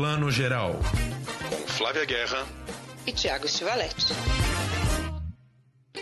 Plano Geral. Com Flávia Guerra e Tiago Stivaletti.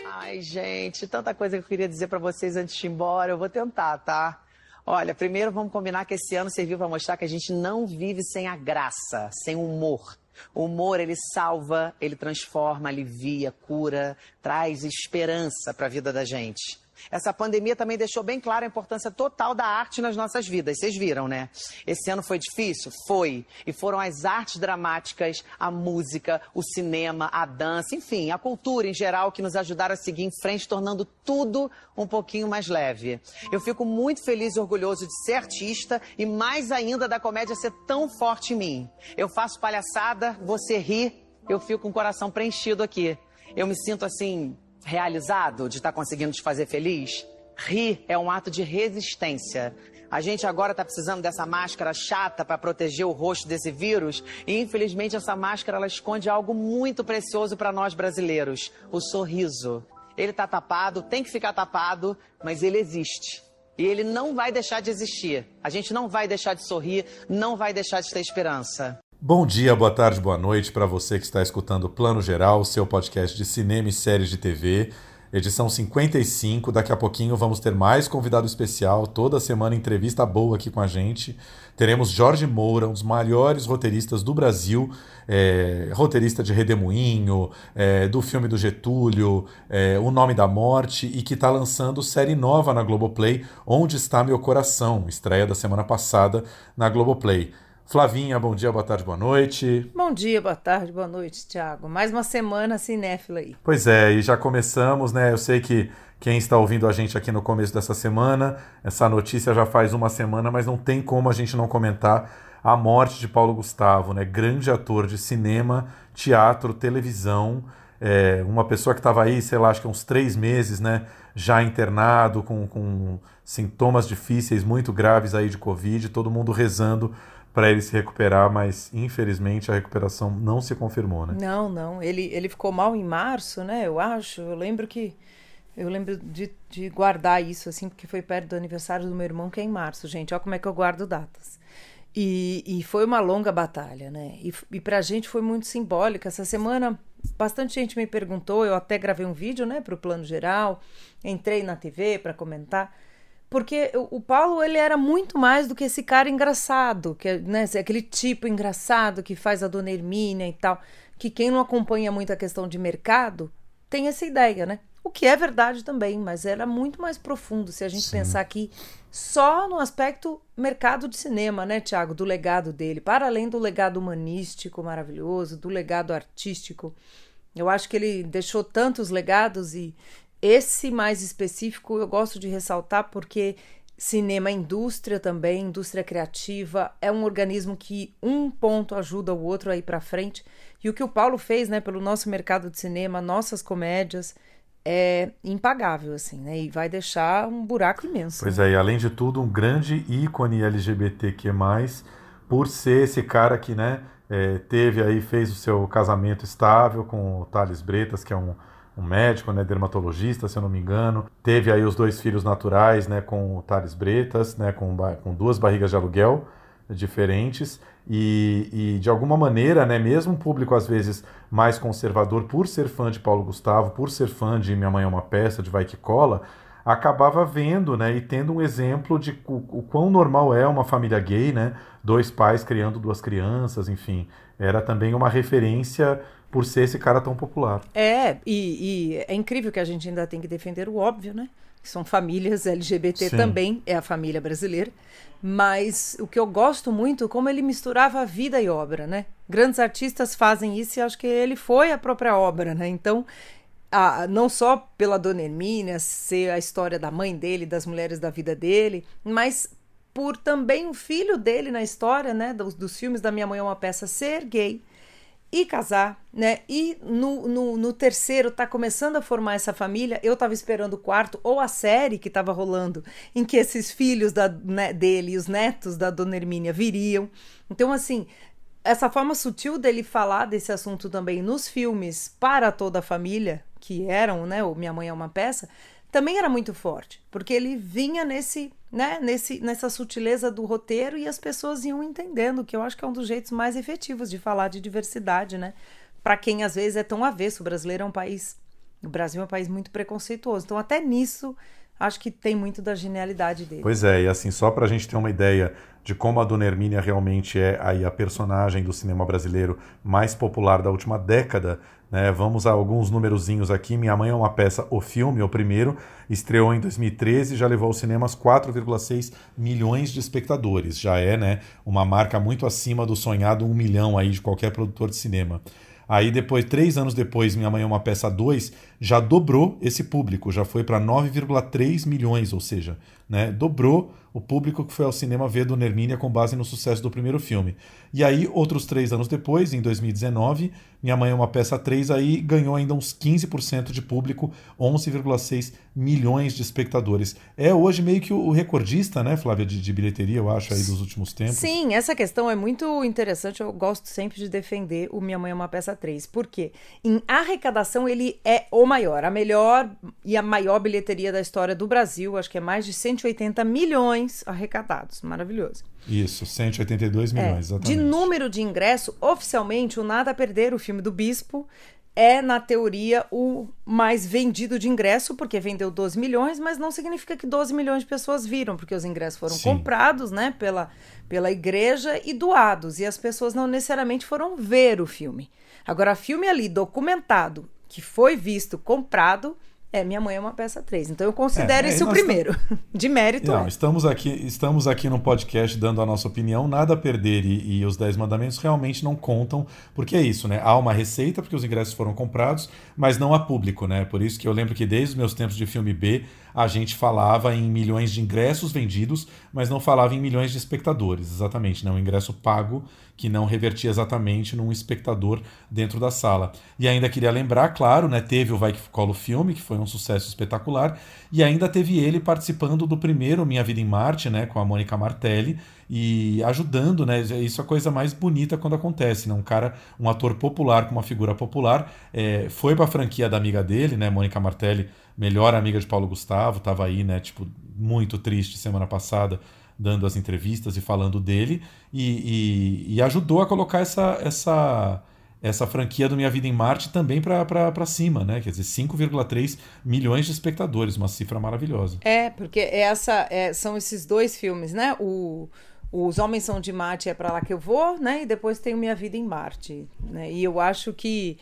Ai, gente, tanta coisa que eu queria dizer para vocês antes de ir embora. Eu vou tentar, tá? Olha, primeiro vamos combinar que esse ano serviu para mostrar que a gente não vive sem a graça, sem o humor. O humor, ele salva, ele transforma, alivia, cura, traz esperança para a vida da gente. Essa pandemia também deixou bem clara a importância total da arte nas nossas vidas. Vocês viram, né? Esse ano foi difícil? Foi. E foram as artes dramáticas, a música, o cinema, a dança, enfim, a cultura em geral que nos ajudaram a seguir em frente, tornando tudo um pouquinho mais leve. Eu fico muito feliz e orgulhoso de ser artista e mais ainda da comédia ser tão forte em mim. Eu faço palhaçada, você ri, eu fico com o coração preenchido aqui. Eu me sinto assim realizado de estar tá conseguindo te fazer feliz? Rir é um ato de resistência. A gente agora está precisando dessa máscara chata para proteger o rosto desse vírus e infelizmente essa máscara ela esconde algo muito precioso para nós brasileiros: o sorriso. Ele está tapado, tem que ficar tapado, mas ele existe. E ele não vai deixar de existir. A gente não vai deixar de sorrir, não vai deixar de ter esperança. Bom dia, boa tarde, boa noite para você que está escutando o Plano Geral, seu podcast de cinema e séries de TV, edição 55. Daqui a pouquinho vamos ter mais convidado especial, toda semana entrevista boa aqui com a gente. Teremos Jorge Moura, um dos maiores roteiristas do Brasil, é, roteirista de Redemoinho, é, do filme do Getúlio, é, O Nome da Morte, e que está lançando série nova na Globoplay, Onde Está Meu Coração, estreia da semana passada na Globoplay. Flavinha, bom dia, boa tarde, boa noite. Bom dia, boa tarde, boa noite, Thiago. Mais uma semana cinéfila aí. Pois é, e já começamos, né? Eu sei que quem está ouvindo a gente aqui no começo dessa semana, essa notícia já faz uma semana, mas não tem como a gente não comentar a morte de Paulo Gustavo, né? Grande ator de cinema, teatro, televisão. É, uma pessoa que estava aí, sei lá, acho que uns três meses, né? Já internado, com, com sintomas difíceis, muito graves aí de Covid, todo mundo rezando para ele se recuperar, mas infelizmente a recuperação não se confirmou, né? Não, não. Ele, ele ficou mal em março, né? Eu acho. Eu lembro que. Eu lembro de, de guardar isso, assim, porque foi perto do aniversário do meu irmão, que é em março, gente. Olha como é que eu guardo datas. E, e foi uma longa batalha, né? E, e pra gente foi muito simbólica. Essa semana, bastante gente me perguntou, eu até gravei um vídeo, né, pro plano geral, entrei na TV para comentar porque o Paulo ele era muito mais do que esse cara engraçado, que né, aquele tipo engraçado que faz a Dona Hermínia e tal, que quem não acompanha muito a questão de mercado tem essa ideia, né? O que é verdade também, mas era muito mais profundo se a gente Sim. pensar aqui só no aspecto mercado de cinema, né, Tiago, do legado dele, para além do legado humanístico maravilhoso, do legado artístico. Eu acho que ele deixou tantos legados e, esse mais específico eu gosto de ressaltar porque cinema é indústria também, indústria criativa, é um organismo que um ponto ajuda o outro a ir para frente. E o que o Paulo fez, né, pelo nosso mercado de cinema, nossas comédias, é impagável, assim, né? E vai deixar um buraco imenso. Pois é, e além de tudo, um grande ícone LGBTQ+, por ser esse cara que, né, é, teve aí, fez o seu casamento estável com o Thales Bretas, que é um um médico, né, dermatologista, se eu não me engano. Teve aí os dois filhos naturais, né, com o Thales Bretas, né, com, com duas barrigas de aluguel diferentes. E, e, de alguma maneira, né, mesmo um público às vezes mais conservador, por ser fã de Paulo Gustavo, por ser fã de Minha Mãe é uma Peça, de Vai Que Cola, acabava vendo né, e tendo um exemplo de o, o quão normal é uma família gay, né, dois pais criando duas crianças, enfim. Era também uma referência por ser esse cara tão popular. É, e, e, é incrível que a gente ainda tem que defender o óbvio, né? Que são famílias LGBT Sim. também, é a família brasileira. Mas o que eu gosto muito é como ele misturava vida e obra, né? Grandes artistas fazem isso e acho que ele foi a própria obra, né? Então, a, não só pela Dona Hermínia ser a história da mãe dele, das mulheres da vida dele, mas por também o filho dele na história, né? Dos, dos filmes da Minha Mãe é uma Peça ser gay e casar, né? E no, no, no, terceiro tá começando a formar essa família. Eu tava esperando o quarto, ou a série que tava rolando, em que esses filhos da, né, dele e os netos da Dona Hermínia viriam. Então, assim, essa forma sutil dele falar desse assunto também nos filmes para toda a família, que eram, né? O Minha Mãe é uma peça, também era muito forte, porque ele vinha nesse né, nesse, nessa sutileza do roteiro e as pessoas iam entendendo, que eu acho que é um dos jeitos mais efetivos de falar de diversidade, né? Para quem às vezes é tão avesso, o brasileiro é um país, o Brasil é um país muito preconceituoso. Então até nisso acho que tem muito da genialidade dele. Pois é, e assim, só para a gente ter uma ideia de como a Dona Hermínia realmente é aí a personagem do cinema brasileiro mais popular da última década, né? Vamos a alguns numerozinhos aqui. Minha Mãe é uma peça, o filme, o primeiro, estreou em 2013 e já levou aos cinemas 4,6 milhões de espectadores. Já é, né, uma marca muito acima do sonhado um milhão aí de qualquer produtor de cinema. Aí depois, três anos depois, Minha Mãe é uma Peça 2 já dobrou esse público, já foi para 9,3 milhões, ou seja, né, dobrou o público que foi ao cinema ver Dona Hermínia com base no sucesso do primeiro filme. E aí, outros três anos depois, em 2019, Minha Mãe é uma Peça 3 aí ganhou ainda uns 15% de público, 11,6 milhões de espectadores. É hoje meio que o recordista, né, Flávia, de, de, bilheteria, eu acho, aí dos últimos tempos. Sim, essa questão é muito interessante, eu gosto sempre de defender o Minha Mãe é uma Peça 3, porque em arrecadação ele é o maior, a melhor e a maior bilheteria da história do Brasil, acho que é mais de 180 milhões arrecadados. Maravilhoso. Isso, 182 milhões, é, exatamente. De número de ingresso, oficialmente, o Nada a Perder, o filme do Bispo, é, na teoria, o mais vendido de ingresso, porque vendeu 12 milhões, mas não significa que 12 milhões de pessoas viram, porque os ingressos foram Sim. comprados né, pela, pela igreja e doados, e as pessoas não necessariamente foram ver o filme. Agora, filme ali documentado que foi visto comprado é, minha mãe é uma peça 3. Então eu considero é, esse o primeiro. De mérito. Não, é. estamos aqui, estamos aqui no podcast dando a nossa opinião. Nada a perder e, e os 10 mandamentos realmente não contam, porque é isso, né? Há uma receita, porque os ingressos foram comprados, mas não há público, né? Por isso que eu lembro que desde os meus tempos de filme B, a gente falava em milhões de ingressos vendidos, mas não falava em milhões de espectadores, exatamente, né? Um ingresso pago que não revertia exatamente num espectador dentro da sala. E ainda queria lembrar, claro, né, teve o Vai Que Colo Filme, que foi um sucesso espetacular, e ainda teve ele participando do primeiro Minha Vida em Marte, né, com a Mônica Martelli, e ajudando, né? Isso é a coisa mais bonita quando acontece, né? Um cara, um ator popular com uma figura popular, é, foi para a franquia da amiga dele, né, Mônica Martelli, melhor amiga de Paulo Gustavo, estava aí, né, tipo, muito triste semana passada dando as entrevistas e falando dele, e, e, e ajudou a colocar essa, essa, essa franquia do Minha Vida em Marte também para cima, né? Quer dizer, 5,3 milhões de espectadores, uma cifra maravilhosa. É, porque essa é, são esses dois filmes, né? O, os Homens São de Marte é para lá que eu vou, né? E depois tem o Minha Vida em Marte, né? E eu acho que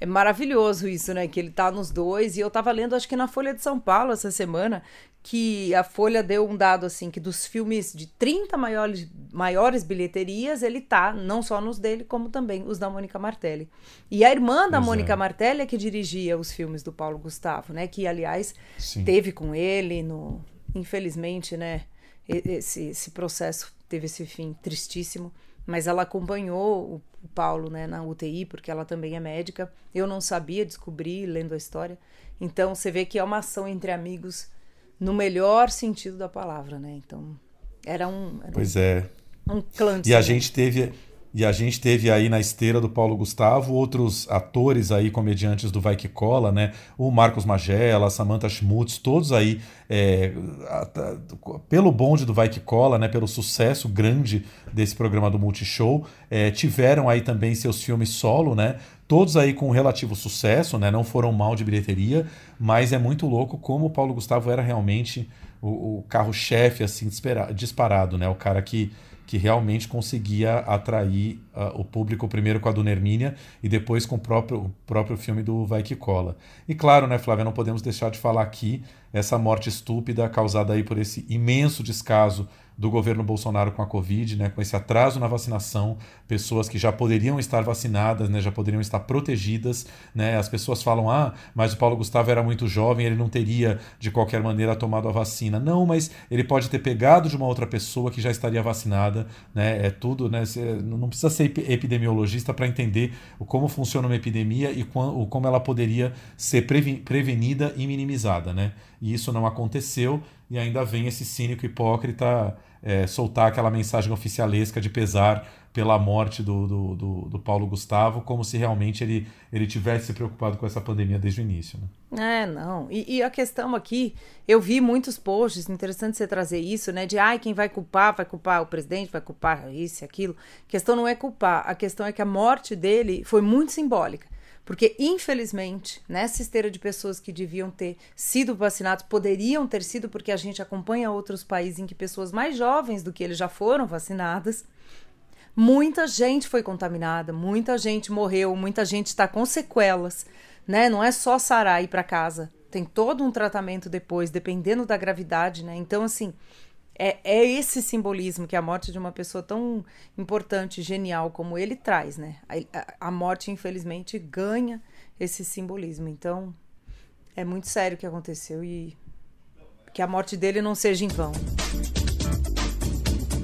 é maravilhoso isso, né? Que ele tá nos dois. E eu tava lendo, acho que na Folha de São Paulo essa semana, que a Folha deu um dado assim que dos filmes de 30 maiores, maiores bilheterias, ele tá não só nos dele, como também os da Mônica Martelli. E a irmã da Mônica é. Martelli é que dirigia os filmes do Paulo Gustavo, né? Que, aliás, Sim. teve com ele no. Infelizmente, né? Esse, esse processo teve esse fim tristíssimo. Mas ela acompanhou o, Paulo né, na UTI, porque ela também é médica. Eu não sabia, descobri lendo a história. Então você vê que é uma ação entre amigos no melhor sentido da palavra, né? Então, era um. Era pois é. Um clã E a gente teve. E a gente teve aí na esteira do Paulo Gustavo outros atores aí, comediantes do Vai Que Cola, né? O Marcos Magela, Samantha Schmutz, todos aí é, pelo bonde do Vai Que Cola, né? Pelo sucesso grande desse programa do Multishow, é, tiveram aí também seus filmes solo, né? todos aí com relativo sucesso, né? Não foram mal de bilheteria, mas é muito louco como o Paulo Gustavo era realmente o, o carro-chefe, assim, disparado, né? O cara que, que realmente conseguia atrair uh, o público primeiro com a Dona Hermínia e depois com o próprio, o próprio filme do Vai Que Cola. E claro, né, Flávia, não podemos deixar de falar aqui essa morte estúpida causada aí por esse imenso descaso do governo Bolsonaro com a Covid, né, com esse atraso na vacinação, pessoas que já poderiam estar vacinadas, né, já poderiam estar protegidas. Né, as pessoas falam, ah, mas o Paulo Gustavo era muito jovem, ele não teria de qualquer maneira tomado a vacina. Não, mas ele pode ter pegado de uma outra pessoa que já estaria vacinada. Né, é tudo, né, não precisa ser epidemiologista para entender como funciona uma epidemia e como ela poderia ser prevenida e minimizada. Né? E isso não aconteceu e ainda vem esse cínico hipócrita é, soltar aquela mensagem oficialesca de pesar pela morte do, do, do, do, Paulo Gustavo, como se realmente ele, ele tivesse se preocupado com essa pandemia desde o início. Né? É, não. E, e, a questão aqui, eu vi muitos posts, interessante você trazer isso, né? De ai, quem vai culpar, vai culpar o presidente, vai culpar isso e aquilo. A questão não é culpar, a questão é que a morte dele foi muito simbólica. Porque, infelizmente, nessa esteira de pessoas que deviam ter sido vacinados, poderiam ter sido, porque a gente acompanha outros países em que pessoas mais jovens do que eles já foram vacinadas. Muita gente foi contaminada, muita gente morreu, muita gente está com sequelas, né? Não é só sarar e ir para casa, tem todo um tratamento depois, dependendo da gravidade, né? Então, assim, é, é esse simbolismo que a morte de uma pessoa tão importante, genial como ele traz, né? A, a morte, infelizmente, ganha esse simbolismo. Então, é muito sério o que aconteceu e que a morte dele não seja em vão.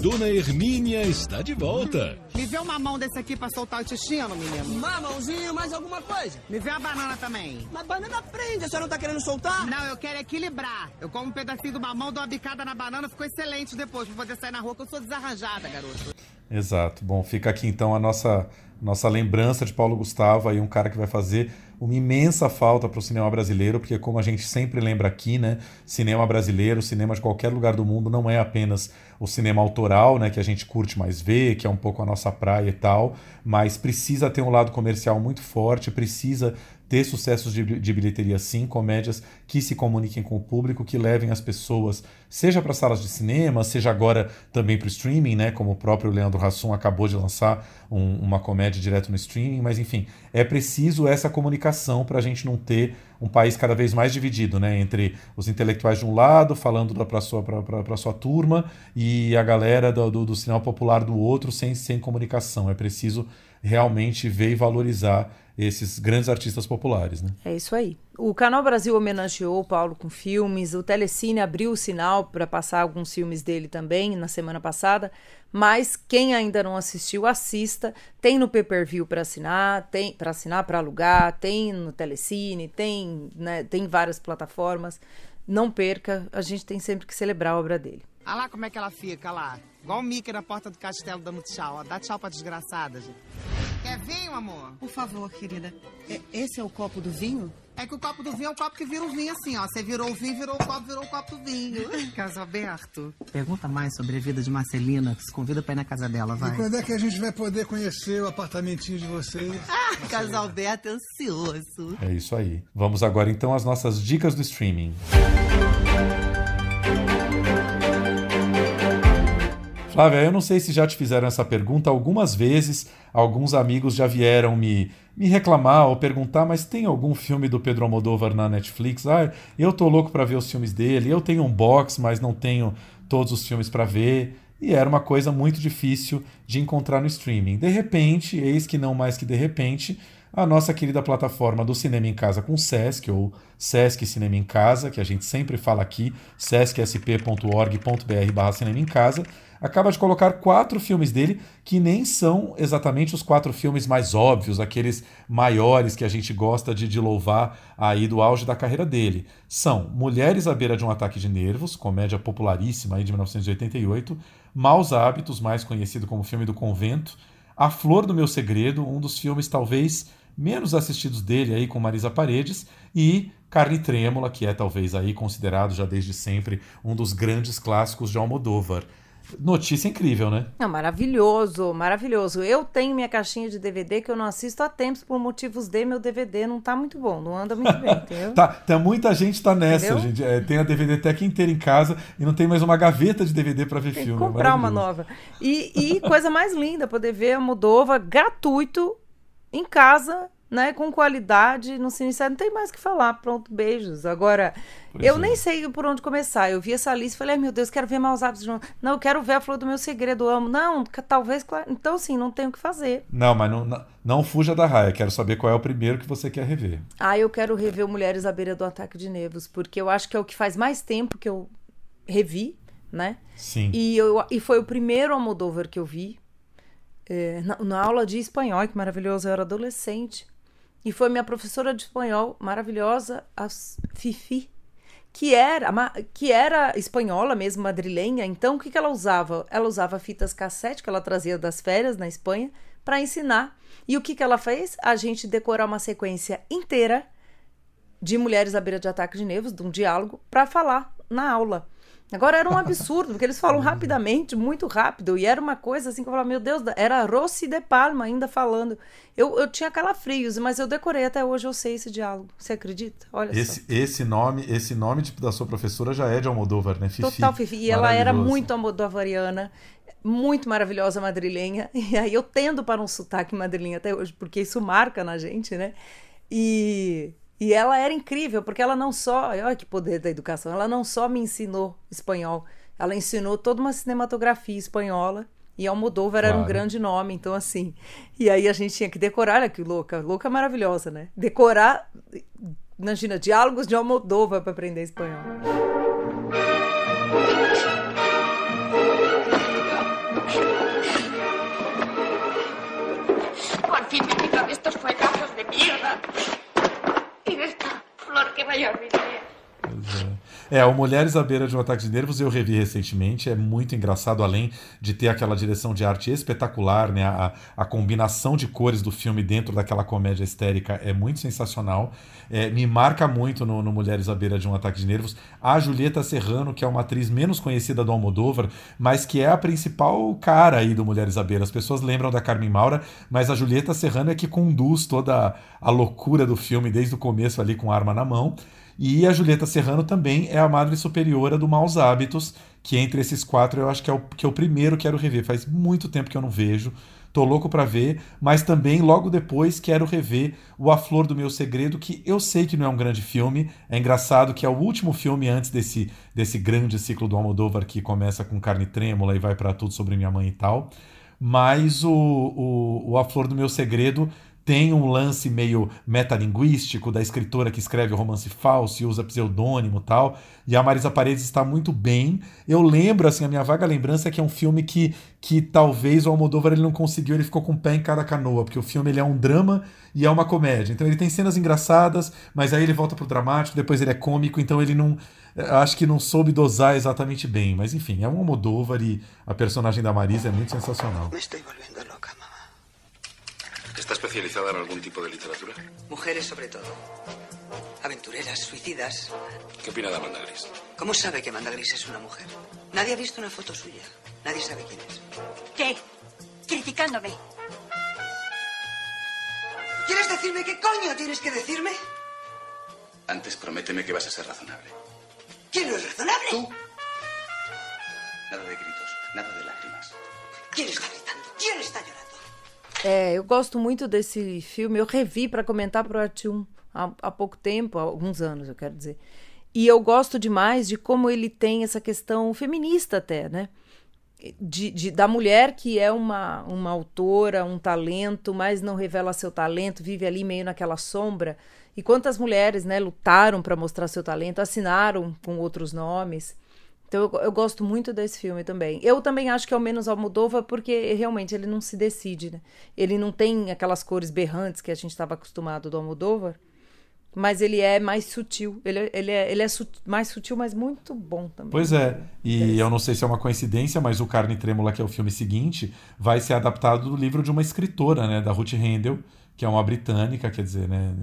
Dona Hermínia está de volta. Me vê uma mão desse aqui pra soltar o intestino, menino. Mamãozinho, mais alguma coisa? Me vê a banana também. Mas banana prende, a senhora não tá querendo soltar? Não, eu quero equilibrar. Eu como um pedacinho do mamão, dou uma bicada na banana, ficou excelente depois, pra poder sair na rua, que eu sou desarranjada, garoto. Exato. Bom, fica aqui então a nossa, nossa lembrança de Paulo Gustavo, aí um cara que vai fazer uma imensa falta para o cinema brasileiro, porque como a gente sempre lembra aqui, né, cinema brasileiro, cinema de qualquer lugar do mundo não é apenas o cinema autoral, né, que a gente curte mais ver, que é um pouco a nossa praia e tal, mas precisa ter um lado comercial muito forte, precisa ter sucessos de, de bilheteria sim, comédias que se comuniquem com o público, que levem as pessoas, seja para salas de cinema, seja agora também para o streaming, né? Como o próprio Leandro Hassum acabou de lançar um, uma comédia direto no streaming, mas enfim, é preciso essa comunicação para a gente não ter um país cada vez mais dividido, né? Entre os intelectuais de um lado, falando para a sua, sua turma, e a galera do, do, do cinema popular do outro, sem, sem comunicação. É preciso realmente ver e valorizar esses grandes artistas populares. Né? É isso aí. O Canal Brasil homenageou o Paulo com filmes, o Telecine abriu o sinal para passar alguns filmes dele também na semana passada, mas quem ainda não assistiu, assista. Tem no pay-per-view para assinar, tem para assinar, para alugar, tem no Telecine, tem, né, tem várias plataformas. Não perca, a gente tem sempre que celebrar a obra dele. Olha lá como é que ela fica lá. Igual o Mickey na porta do castelo dando tchau. Dá tchau pra desgraçada, gente. Quer vinho, amor? Por favor, querida. É, esse é o copo do vinho? É que o copo do vinho é o copo que vira o vinho assim, ó. Você virou o vinho, virou o copo, virou o copo do vinho. Caso aberto. Pergunta mais sobre a vida de Marcelina. Se convida pra ir na casa dela, vai. E quando é que a gente vai poder conhecer o apartamentinho de vocês? Ah, Caso Alberto é ansioso. É isso aí. Vamos agora então às nossas dicas do streaming. Música Flávia, eu não sei se já te fizeram essa pergunta algumas vezes. Alguns amigos já vieram me, me reclamar ou perguntar, mas tem algum filme do Pedro Almodóvar na Netflix? Ah, eu tô louco para ver os filmes dele. Eu tenho um box, mas não tenho todos os filmes para ver. E era uma coisa muito difícil de encontrar no streaming. De repente, eis que não mais que de repente, a nossa querida plataforma do Cinema em Casa com Sesc, ou Sesc Cinema em Casa, que a gente sempre fala aqui, sescsp.org.br Cinema em Casa, acaba de colocar quatro filmes dele que nem são exatamente os quatro filmes mais óbvios, aqueles maiores que a gente gosta de, de louvar aí do auge da carreira dele. São Mulheres à beira de um ataque de nervos, comédia popularíssima aí de 1988, Maus Hábitos, mais conhecido como filme do convento, A Flor do Meu Segredo, um dos filmes talvez menos assistidos dele aí com Marisa Paredes e Carne Trêmula, que é talvez aí considerado já desde sempre um dos grandes clássicos de Almodóvar. Notícia incrível, né? Não, maravilhoso, maravilhoso. Eu tenho minha caixinha de DVD que eu não assisto há tempos por motivos de meu DVD não tá muito bom, não anda muito bem, entendeu? tá, tá, muita gente tá nessa, entendeu? gente. É, tem a DVD Tech inteira em casa e não tem mais uma gaveta de DVD para ver tem filme. Que comprar uma nova. E, e coisa mais linda, poder ver a Moldova gratuito em casa né, com qualidade, no Sinistero não tem mais o que falar, pronto, beijos. Agora, pois eu é. nem sei por onde começar. Eu vi essa lista e falei, ai meu Deus, quero ver Maus Hábitos de Não, eu quero ver a Flor do Meu Segredo, amo. Não, talvez, então assim, não tenho o que fazer. Não, mas não, não, não, fuja da raia, quero saber qual é o primeiro que você quer rever. Ah, eu quero rever Mulheres à Beira do Ataque de Nervos, porque eu acho que é o que faz mais tempo que eu revi, né? Sim. E, eu, e foi o primeiro Almodóvar que eu vi, é, na, na aula de espanhol, que maravilhoso, eu era adolescente. E foi minha professora de espanhol maravilhosa, a Fifi, que era, que era espanhola mesmo, madrilenha. Então, o que, que ela usava? Ela usava fitas cassete que ela trazia das férias na Espanha para ensinar. E o que, que ela fez? A gente decorar uma sequência inteira de mulheres à beira de ataque de nervos, de um diálogo, para falar na aula. Agora era um absurdo, porque eles falam rapidamente, muito rápido, e era uma coisa assim que eu falava, meu Deus, era Rossi de Palma ainda falando. Eu, eu tinha calafrios, mas eu decorei até hoje, eu sei esse diálogo. Você acredita? Olha esse, só. Esse nome, esse nome tipo, da sua professora já é de Almodóvar, né? Fifi. Total Fifi. E ela era muito almodovariana, muito maravilhosa madrilenha. E aí eu tendo para um sotaque madrilenho até hoje, porque isso marca na gente, né? E e ela era incrível, porque ela não só, olha que poder da educação, ela não só me ensinou espanhol, ela ensinou toda uma cinematografia espanhola. E Almodóvar claro. era um grande nome, então assim. E aí a gente tinha que decorar, olha que louca, louca maravilhosa, né? Decorar, imagina, diálogos de Almodóvar para aprender espanhol. Esta flor que vaya a olvidar. É, o Mulheres à Beira de um Ataque de Nervos eu revi recentemente, é muito engraçado, além de ter aquela direção de arte espetacular, né? A, a combinação de cores do filme dentro daquela comédia histérica é muito sensacional. É, me marca muito no, no, Mulheres à Beira de um Ataque de Nervos a Julieta Serrano, que é uma atriz menos conhecida do Almodóvar, mas que é a principal cara aí do Mulheres à Beira. As pessoas lembram da Carmen Maura, mas a Julieta Serrano é que conduz toda a loucura do filme desde o começo ali com arma na mão. E a Julieta Serrano também é a madre superiora do Maus Hábitos, que entre esses quatro eu acho que é o que eu primeiro quero rever. Faz muito tempo que eu não vejo. Tô louco para ver, mas também logo depois quero rever o A Flor do Meu Segredo, que eu sei que não é um grande filme. É engraçado que é o último filme antes desse, desse grande ciclo do Almodóvar que começa com Carne Trêmula e vai para tudo sobre minha mãe e tal. Mas o, o, o A Flor do Meu Segredo tem um lance meio metalinguístico da escritora que escreve o romance falso e usa pseudônimo tal. E a Marisa Paredes está muito bem. Eu lembro, assim, a minha vaga lembrança é que é um filme que, que talvez o Almodóvar ele não conseguiu, ele ficou com o pé em cada canoa, porque o filme ele é um drama e é uma comédia. Então ele tem cenas engraçadas, mas aí ele volta pro dramático, depois ele é cômico, então ele não acho que não soube dosar exatamente bem, mas enfim, é um Almodóvar e a personagem da Marisa é muito sensacional. Me mamá. ¿Está especializada en algún tipo de literatura? Mujeres sobre todo. Aventureras, suicidas. ¿Qué opina de Amanda Gris? ¿Cómo sabe que Amanda Gris es una mujer? Nadie ha visto una foto suya. Nadie sabe quién es. ¿Qué? Criticándome. ¿Quieres decirme qué coño tienes que decirme? Antes prométeme que vas a ser razonable. ¿Quién no es razonable? Tú. Nada de gritos, nada de lágrimas. ¿Quién está gritando? ¿Quién está llorando? É, eu gosto muito desse filme. Eu revi para comentar pro Arte 1 há, há pouco tempo, há alguns anos, eu quero dizer. E eu gosto demais de como ele tem essa questão feminista até, né? De, de, da mulher que é uma, uma autora, um talento, mas não revela seu talento, vive ali meio naquela sombra. E quantas mulheres né, lutaram para mostrar seu talento, assinaram com outros nomes. Então eu, eu, gosto muito desse filme também. Eu também acho que é o menos Almodóvar porque realmente ele não se decide, né? Ele não tem aquelas cores berrantes que a gente estava acostumado do Almodóvar, mas ele é mais sutil. Ele, ele é, ele é su mais sutil, mas muito bom também. Pois é. E eu não sei se é uma coincidência, mas o Carne Trêmula, que é o filme seguinte, vai ser adaptado do livro de uma escritora, né? Da Ruth Rendell, que é uma britânica, quer dizer, né,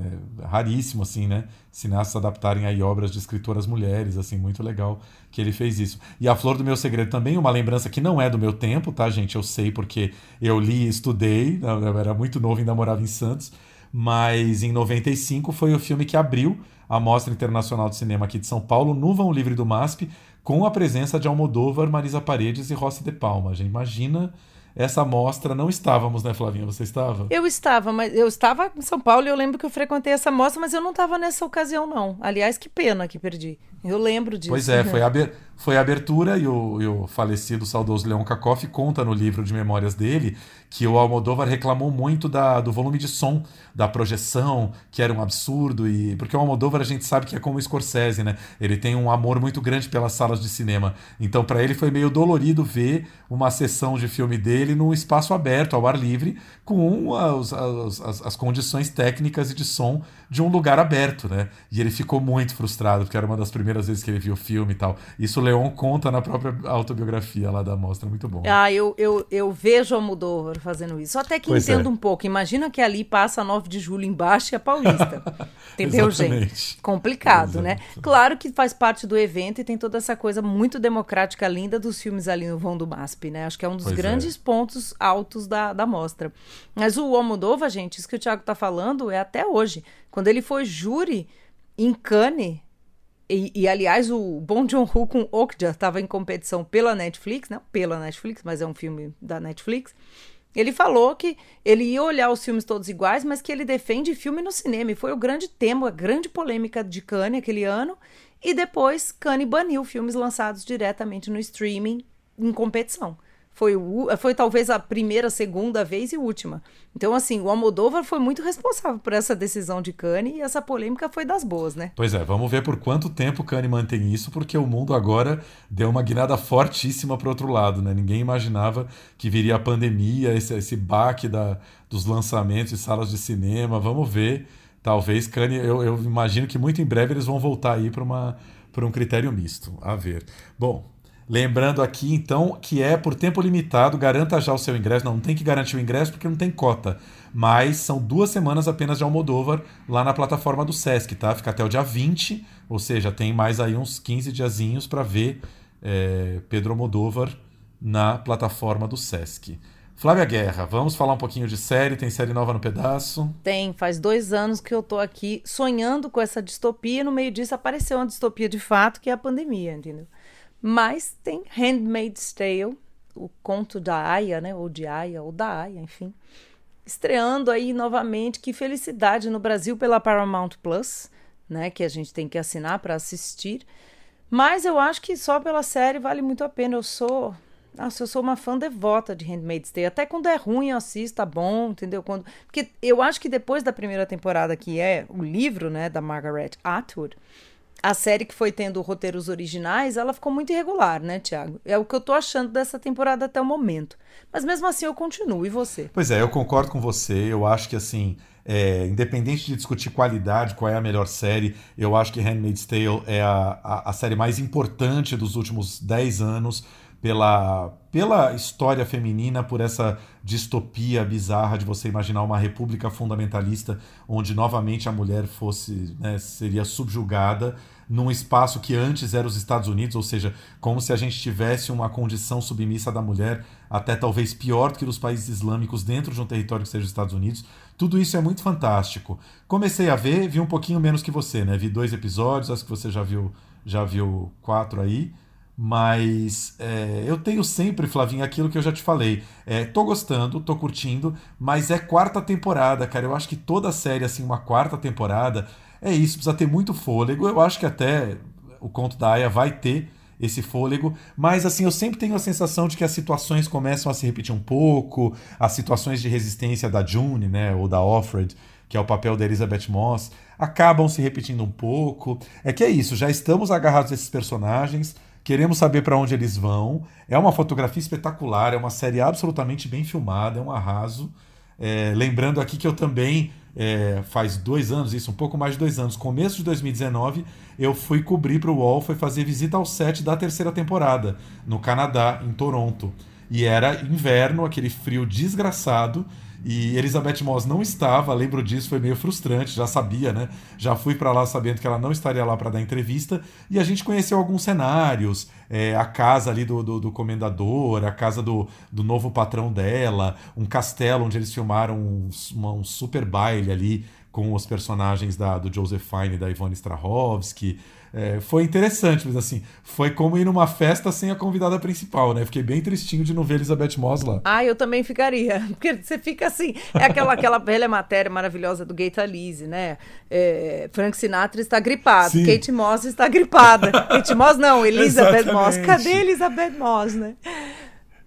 é raríssimo assim, né, cineastas adaptarem aí obras de escritoras mulheres, assim, muito legal que ele fez isso. E A Flor do Meu Segredo também, uma lembrança que não é do meu tempo, tá, gente? Eu sei porque eu li e estudei, eu era muito novo, ainda morava em Santos, mas em 95 foi o filme que abriu a Mostra Internacional de Cinema aqui de São Paulo, no Vão Livre do MASP, com a presença de Almodóvar, Marisa Paredes e Rossi de Palma. Gente, imagina essa mostra não estávamos, né, Flavinha? Você estava? Eu estava, mas eu estava em São Paulo e eu lembro que eu frequentei essa mostra, mas eu não estava nessa ocasião, não. Aliás, que pena que perdi. Eu lembro disso. Pois é, foi a, foi a abertura e o, e o falecido saudoso Leon Kakoff conta no livro de memórias dele que o Almodóvar reclamou muito da, do volume de som, da projeção, que era um absurdo, e porque o Almodóvar a gente sabe que é como o Scorsese, né? Ele tem um amor muito grande pelas salas de cinema. Então, para ele foi meio dolorido ver uma sessão de filme dele ele num espaço aberto, ao ar livre, com as, as, as, as, condições técnicas e de som de um lugar aberto, né? E ele ficou muito frustrado, porque era uma das primeiras vezes que ele viu o filme e tal. Isso o Leon conta na própria autobiografia lá da mostra, muito bom. Ah, eu, eu, eu vejo a Almodóvar fazendo isso. Até que pois entendo é. um pouco. Imagina que ali passa 9 de julho embaixo e a Paulista. Entendeu, gente? Complicado, né? Exato. né? Claro que faz parte do evento e tem toda essa coisa muito democrática, linda dos filmes ali no vão do MASP, né? Acho que é um dos pois é. grandes é. pontos altos da, da mostra. Mas o Almodóvar, gente, isso que o Thiago tá falando é até hoje. Quando ele foi júri em Cannes, e, e, aliás, o Bong Joon-ho com Okja estava em competição pela Netflix, não pela Netflix, mas é um filme da Netflix. Ele falou que ele ia olhar os filmes todos iguais, mas que ele defende filme no cinema. E foi o grande tema, a grande polêmica de Cannes aquele ano. E depois, Cannes baniu filmes lançados diretamente no streaming em competição. Foi, foi talvez a primeira, segunda vez e última. Então, assim, o Almodóvar foi muito responsável por essa decisão de Cannes e essa polêmica foi das boas, né? Pois é, vamos ver por quanto tempo Cannes mantém isso, porque o mundo agora deu uma guinada fortíssima para outro lado, né? Ninguém imaginava que viria a pandemia, esse, esse baque da, dos lançamentos e salas de cinema. Vamos ver. Talvez Cannes, eu, eu imagino que muito em breve eles vão voltar aí para um critério misto. A ver. Bom, Lembrando aqui, então, que é por tempo limitado, garanta já o seu ingresso. Não, não tem que garantir o ingresso porque não tem cota. Mas são duas semanas apenas de Almodóvar lá na plataforma do Sesc, tá? Fica até o dia 20, ou seja, tem mais aí uns 15 diazinhos para ver é, Pedro Almodóvar na plataforma do Sesc. Flávia Guerra, vamos falar um pouquinho de série? Tem série nova no pedaço? Tem, faz dois anos que eu tô aqui sonhando com essa distopia. No meio disso apareceu uma distopia de fato, que é a pandemia, entendeu? Mas tem Handmaid's Tale, o conto da Aya, né? Ou de Aya, ou da Aya, enfim. Estreando aí novamente, que felicidade no Brasil pela Paramount Plus, né? Que a gente tem que assinar para assistir. Mas eu acho que só pela série vale muito a pena. Eu sou. Nossa, eu sou uma fã devota de Handmaid's Tale. Até quando é ruim eu assisto, tá bom, entendeu? Quando... Porque eu acho que depois da primeira temporada, que é o livro, né, da Margaret Atwood, a série que foi tendo roteiros originais, ela ficou muito irregular, né, Tiago? É o que eu tô achando dessa temporada até o momento. Mas mesmo assim eu continuo. E você? Pois é, eu concordo com você. Eu acho que assim. É, independente de discutir qualidade, qual é a melhor série, eu acho que Handmaid's Tale é a, a, a série mais importante dos últimos 10 anos pela, pela história feminina, por essa distopia bizarra de você imaginar uma república fundamentalista onde novamente a mulher fosse né, seria subjugada num espaço que antes era os Estados Unidos, ou seja, como se a gente tivesse uma condição submissa da mulher, até talvez pior do que nos países islâmicos dentro de um território que seja os Estados Unidos. Tudo isso é muito fantástico. Comecei a ver, vi um pouquinho menos que você, né? Vi dois episódios, acho que você já viu, já viu quatro aí. Mas é, eu tenho sempre, Flavinho, aquilo que eu já te falei. É, tô gostando, tô curtindo, mas é quarta temporada, cara. Eu acho que toda série, assim, uma quarta temporada, é isso, precisa ter muito fôlego. Eu acho que até o conto da Aya vai ter esse fôlego, mas assim, eu sempre tenho a sensação de que as situações começam a se repetir um pouco, as situações de resistência da June, né, ou da Offred, que é o papel da Elizabeth Moss, acabam se repetindo um pouco. É que é isso, já estamos agarrados a esses personagens, queremos saber para onde eles vão. É uma fotografia espetacular, é uma série absolutamente bem filmada, é um arraso. É, lembrando aqui que eu também é, faz dois anos, isso, um pouco mais de dois anos, começo de 2019, eu fui cobrir para o UOL, foi fazer visita ao set da terceira temporada, no Canadá, em Toronto. E era inverno, aquele frio desgraçado, e Elizabeth Moss não estava, lembro disso, foi meio frustrante, já sabia, né? Já fui para lá sabendo que ela não estaria lá para dar entrevista, e a gente conheceu alguns cenários, é, a casa ali do, do, do, comendador, a casa do, do novo patrão dela, um castelo onde eles filmaram um, uma, um super baile ali com os personagens da, do Joseph Fine e da Ivone Strahovski. É, foi interessante, mas assim, foi como ir numa festa sem a convidada principal, né? Fiquei bem tristinho de não ver Elizabeth Moss lá. Ah, eu também ficaria. Porque você fica assim. É aquela, aquela velha matéria maravilhosa do Gay Talese, né? É, Frank Sinatra está gripado, Sim. Kate Moss está gripada. Kate Moss não, Elizabeth Moss. Cadê Elizabeth Moss, né?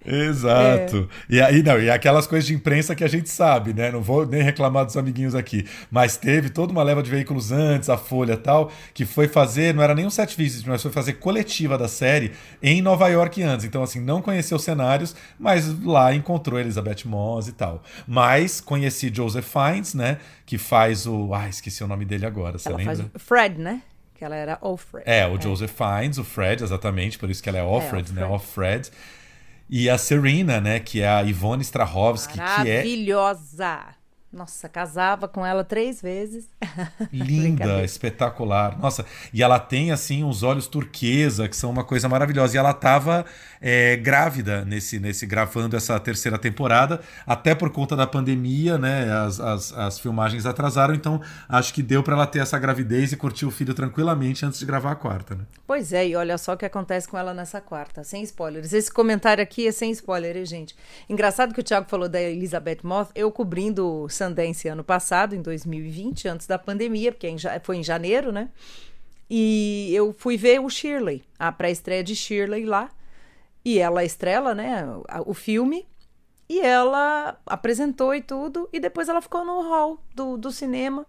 Exato. É. E aí, não, e aquelas coisas de imprensa que a gente sabe, né? Não vou nem reclamar dos amiguinhos aqui. Mas teve toda uma leva de veículos antes, a Folha e tal, que foi fazer, não era nem um set visit, mas foi fazer coletiva da série em Nova York antes. Então, assim, não conheceu os cenários, mas lá encontrou Elizabeth Moss e tal. Mas conheci Joseph Fiennes, né? Que faz o. Ah, esqueci o nome dele agora, você Ela lembra? Fred, né? Que ela era Alfred. É, o Joseph Fiennes, o Fred, exatamente, por isso que ela é Alfred, é, né? Alfred. E a Serena, né? Que é a Ivone Strahovski, que é. Maravilhosa! Nossa, casava com ela três vezes. Linda, espetacular. Nossa, e ela tem assim uns olhos turquesa, que são uma coisa maravilhosa. E ela tava é, grávida nesse, nesse gravando essa terceira temporada, até por conta da pandemia, né? As, as, as filmagens atrasaram, então acho que deu para ela ter essa gravidez e curtir o filho tranquilamente antes de gravar a quarta, né? Pois é, e olha só o que acontece com ela nessa quarta, sem spoilers. Esse comentário aqui é sem spoiler, hein, gente? Engraçado que o Thiago falou da Elizabeth Moth, eu cobrindo Sundance ano passado, em 2020, antes da pandemia, porque foi em janeiro, né? E eu fui ver o Shirley, a pré-estreia de Shirley lá. E ela estrela, né, o filme. E ela apresentou e tudo. E depois ela ficou no hall do, do cinema,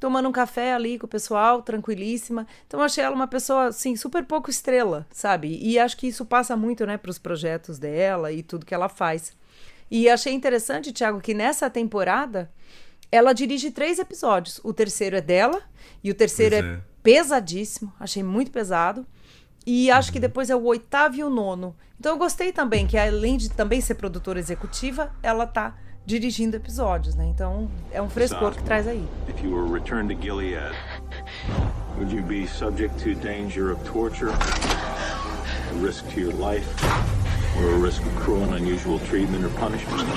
tomando um café ali com o pessoal, tranquilíssima. Então eu achei ela uma pessoa, assim, super pouco estrela, sabe? E acho que isso passa muito, né, para os projetos dela e tudo que ela faz. E achei interessante, Thiago, que nessa temporada ela dirige três episódios. O terceiro é dela e o terceiro é. é. pesadíssimo. Achei muito pesado. E acho que uhum. depois é o oitavo e o nono. Então eu gostei também que além de também ser produtora executiva, ela tá dirigindo episódios, né? Então é um frescor que traz aí. If you were returned to Gilead, would you be subject to danger of torture, risk to your life? Or a risk of cruel and unusual treatment or punishment.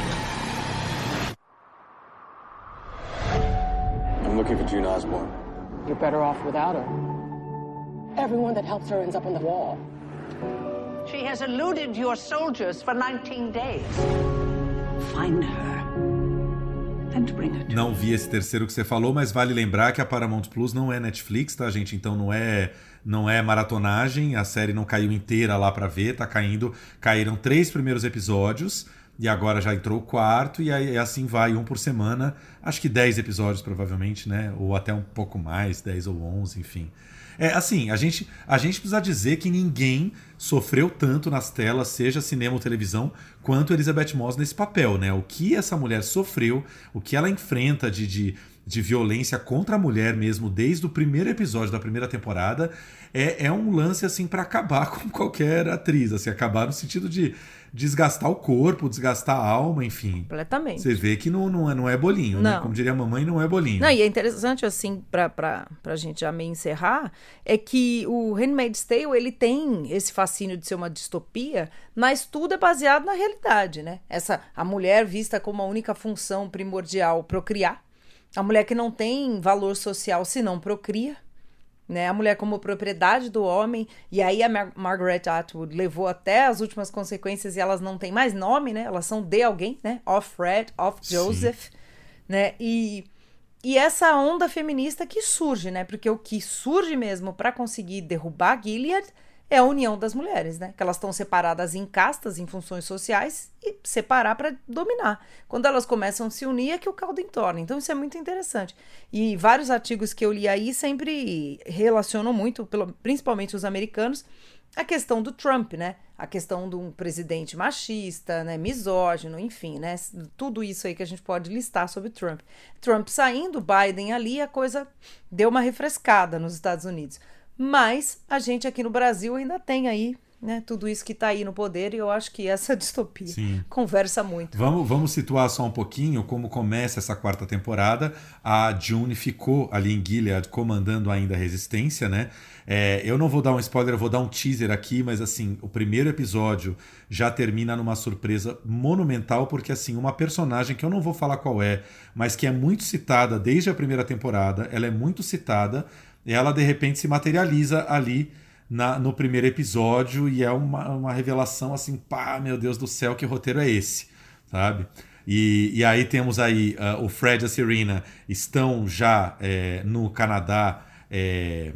I'm looking for June Osborne. You're better off without her. Everyone that helps her ends up on the wall. She has eluded your soldiers for 19 days. Find her. Não vi esse terceiro que você falou, mas vale lembrar que a Paramount Plus não é Netflix, tá, gente? Então não é não é maratonagem, a série não caiu inteira lá para ver, tá caindo. Caíram três primeiros episódios e agora já entrou o quarto, e aí assim vai, um por semana. Acho que dez episódios, provavelmente, né? Ou até um pouco mais, dez ou onze, enfim. É assim, a gente, a gente precisa dizer que ninguém sofreu tanto nas telas, seja cinema ou televisão, quanto Elizabeth Moss nesse papel, né? O que essa mulher sofreu, o que ela enfrenta de, de de violência contra a mulher mesmo, desde o primeiro episódio da primeira temporada, é, é um lance assim para acabar com qualquer atriz, assim, acabar no sentido de desgastar o corpo, desgastar a alma, enfim. Completamente. Você vê que não, não, é, não é bolinho, né? não. né? Como diria a mamãe, não é bolinho. Não, e é interessante, assim, pra, pra, pra gente já meio encerrar, é que o Handmaid's Tale, ele tem esse fascínio de ser uma distopia, mas tudo é baseado na realidade, né? Essa, a mulher vista como a única função primordial procriar, a mulher que não tem valor social se não procria, né? A mulher como propriedade do homem, e aí a Mar Margaret Atwood levou até as últimas consequências e elas não têm mais nome, né? Elas são de alguém, né? Of Fred, of Joseph, Sim. né? E e essa onda feminista que surge, né? Porque o que surge mesmo para conseguir derrubar Gilead é a união das mulheres, né? Que elas estão separadas em castas, em funções sociais e separar para dominar. Quando elas começam a se unir é que o caldo entorna. Então isso é muito interessante. E vários artigos que eu li aí sempre relacionam muito, principalmente os americanos, a questão do Trump, né? A questão de um presidente machista, né, misógino, enfim, né? Tudo isso aí que a gente pode listar sobre Trump. Trump saindo, Biden ali, a coisa deu uma refrescada nos Estados Unidos. Mas a gente aqui no Brasil ainda tem aí né, tudo isso que está aí no poder, e eu acho que essa distopia Sim. conversa muito. Vamos, vamos situar só um pouquinho como começa essa quarta temporada. A June ficou ali em Gilead comandando ainda a resistência, né? É, eu não vou dar um spoiler, eu vou dar um teaser aqui, mas assim, o primeiro episódio já termina numa surpresa monumental, porque assim, uma personagem que eu não vou falar qual é, mas que é muito citada desde a primeira temporada, ela é muito citada ela de repente se materializa ali na, no primeiro episódio e é uma, uma revelação assim, pá, meu Deus do céu, que roteiro é esse, sabe? E, e aí temos aí uh, o Fred e a Serena estão já é, no Canadá é,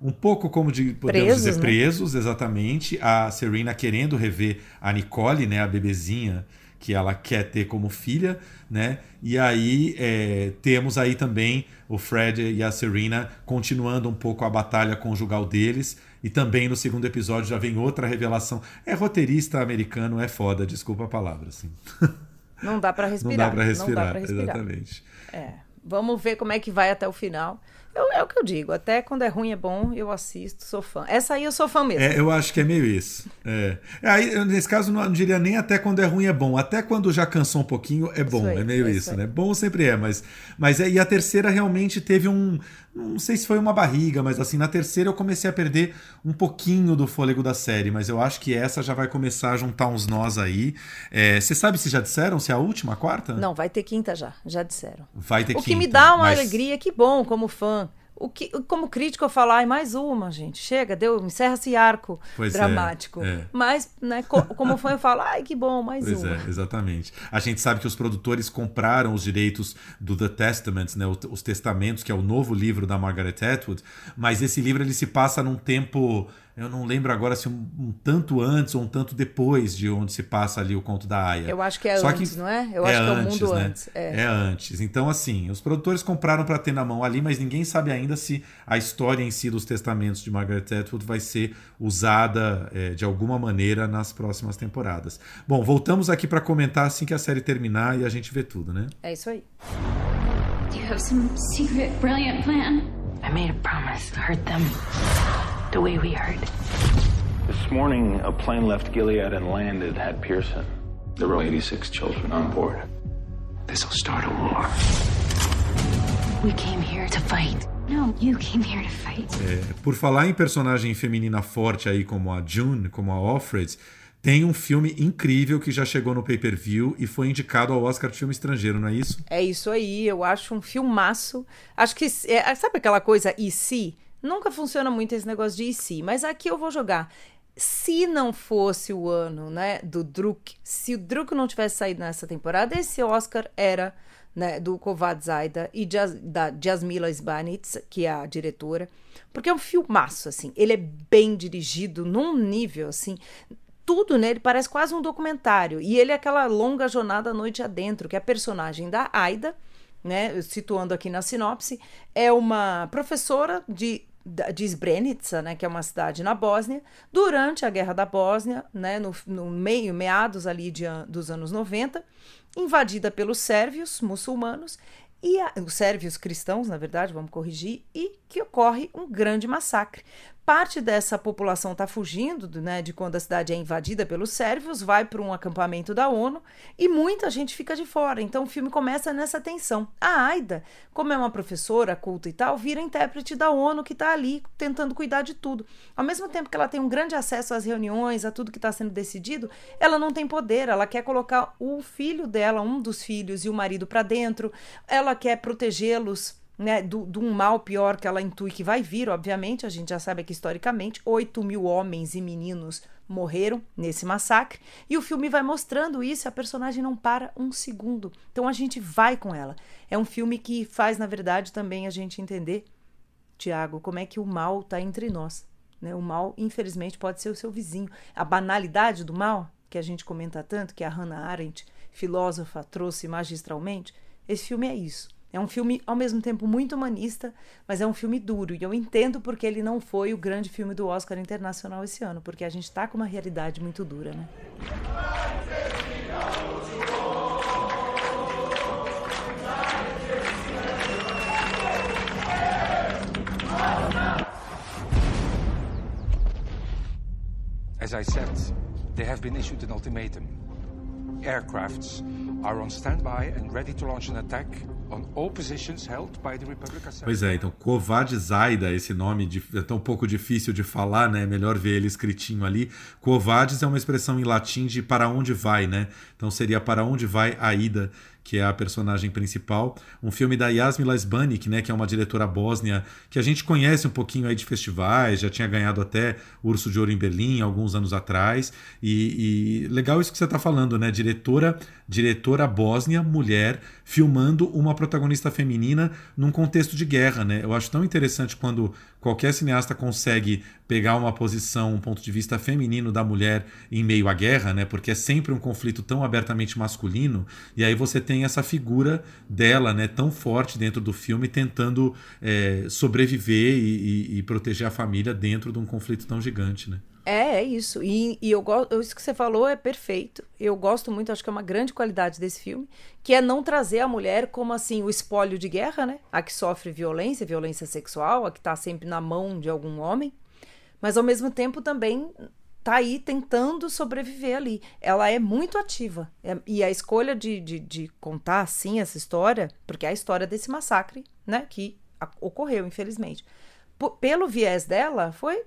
um pouco como de podemos Presos, dizer né? presos, exatamente. A Serena querendo rever a Nicole, né, a bebezinha que ela quer ter como filha, né? E aí é, temos aí também o Fred e a Serena continuando um pouco a batalha conjugal deles. E também no segundo episódio já vem outra revelação. É roteirista americano, é foda, desculpa a palavra, assim. Não dá pra respirar. Não dá pra respirar, respirar. exatamente. É. Vamos ver como é que vai até o final. Eu- é o que eu digo, até quando é ruim é bom, eu assisto, sou fã. Essa aí eu sou fã mesmo. É, eu acho que é meio isso. É. Aí, eu, nesse caso, não, não diria nem até quando é ruim é bom. Até quando já cansou um pouquinho é bom. aí, é meio é isso, isso aí. né? Bom sempre é, mas. mas é, e a terceira realmente teve um. Não sei se foi uma barriga, mas assim, na terceira eu comecei a perder um pouquinho do fôlego da série. Mas eu acho que essa já vai começar a juntar uns nós aí. É, Você sabe se já disseram? Se é a última, a quarta? Não, vai ter quinta já, já disseram. Vai ter o que me quinta, dá uma mas- alegria, que bom, como fã. O que, como crítico eu falar, ai, mais uma, gente. Chega, deu, encerra esse arco Pois é, dramático. é. Mas, né, co- como fã eu falo, ai, que bom, mais Pois uma. é, exatamente. A gente sabe que os produtores compraram os direitos do The Testament, né, os Testamentos, que é o novo livro da Margaret Atwood, mas esse livro ele se passa num tempo, eu não lembro agora se um, um tanto antes ou um tanto depois de onde se passa ali o conto da Aya. Eu acho que é Só antes, não é? Eu acho que é o mundo né? antes. É. É antes. Então, assim, os produtores compraram para ter na mão ali, mas ninguém sabe ainda se a história em si dos testamentos de Margaret Atwood vai ser usada é, de alguma maneira nas próximas temporadas. Bom, voltamos aqui para comentar assim que a série terminar e a gente vê tudo, né? É isso aí. You have some secret, brilliant plan? I made a promise to hurt them the way we hurt. This morning, a plane left Gilead and landed at Pearson. There were 86 children on board. This will start a war. We came here to fight. No, you came here to fight. É, por falar em personagem feminina forte aí como a June, como a Offred, tem um filme incrível que já chegou no pay-per-view e foi indicado ao Oscar de filme estrangeiro, não é isso? É isso aí, eu acho um filmaço. Acho que. é, sabe aquela coisa e se? Nunca funciona muito esse negócio de e se, mas aqui eu vou jogar. Se não fosse o ano né, do Druk, se o Druk não tivesse saído nessa temporada, esse Oscar era né, do Kovad Zaida e Jas- da Jasmila Sbanitz, que é a diretora, porque é um filmaço, assim. Ele é bem dirigido num nível, assim, tudo nele parece quase um documentário. E ele é aquela longa jornada à noite adentro, que é a personagem da Aida, né, situando aqui na sinopse, é uma professora de de Srebrenica, né, que é uma cidade na Bósnia, durante a Guerra da Bósnia, né, no, no meio, meados ali de dos anos 90, invadida pelos sérvios muçulmanos, e a- os sérvios cristãos, na verdade, vamos corrigir, e que ocorre um grande massacre. Parte dessa população está fugindo do- né, de quando a cidade é invadida pelos sérvios, vai para um acampamento da ONU e muita gente fica de fora. Então o filme começa nessa tensão. A Aida, como é uma professora culta e tal, vira intérprete da ONU que está ali tentando cuidar de tudo. Ao mesmo tempo que ela tem um grande acesso às reuniões, a tudo que está sendo decidido, ela não tem poder. Ela quer colocar o filho dela, um dos filhos, e o marido para dentro. Ela quer protegê-los né, do, de um mal pior que ela intui que vai vir, obviamente. A gente já sabe que historicamente 8 mil homens e meninos morreram nesse massacre. E o filme vai mostrando isso, a personagem não para um segundo. Então a gente vai com ela. É um filme que faz, na verdade, também a gente entender, Tiago, como é que o mal está entre nós. Né? O mal, infelizmente, pode ser o seu vizinho. A banalidade do mal, que a gente comenta tanto, que a Hannah Arendt, filósofa, trouxe magistralmente, esse filme é isso. É um filme, ao mesmo tempo, muito humanista, mas é um filme duro. E eu entendo porque ele não foi o grande filme do Oscar Internacional esse ano, porque a gente está com uma realidade muito dura, né? As I said, they have been issued an ultimatum. Aircrafts are on standby and ready to launch an attack Pois é, então Kovad Zaida, esse nome de, é tão pouco difícil de falar, né? Melhor ver ele escritinho ali. Covades é uma expressão em latim de para onde vai, né? Então seria para onde vai a ida. Que é a personagem principal. Um filme da Yasmila Sbanik, né, que é uma diretora bósnia que a gente conhece um pouquinho aí de festivais, já tinha ganhado até Urso de Ouro em Berlim alguns anos atrás. E, e legal isso que você está falando, né? Diretora, diretora bósnia, mulher, filmando uma protagonista feminina num contexto de guerra, né? Eu acho tão interessante quando qualquer cineasta consegue pegar uma posição, um ponto de vista feminino da mulher em meio à guerra, né? Porque é sempre um conflito tão abertamente masculino, e aí você tem essa figura dela, né, tão forte dentro do filme, tentando é, sobreviver e, e, e proteger a família dentro de um conflito tão gigante, né? É, é isso. E, e eu gosto, isso que você falou é perfeito. Eu gosto muito, acho que é uma grande qualidade desse filme, que é não trazer a mulher como assim o espólio de guerra, né? A que sofre violência, violência sexual, a que está sempre na mão de algum homem, mas ao mesmo tempo também tá aí tentando sobreviver ali. Ela é muito ativa. É, e a escolha de, de, de, contar, assim, essa história, porque é a história desse massacre, né, que ocorreu, infelizmente. P pelo viés dela, foi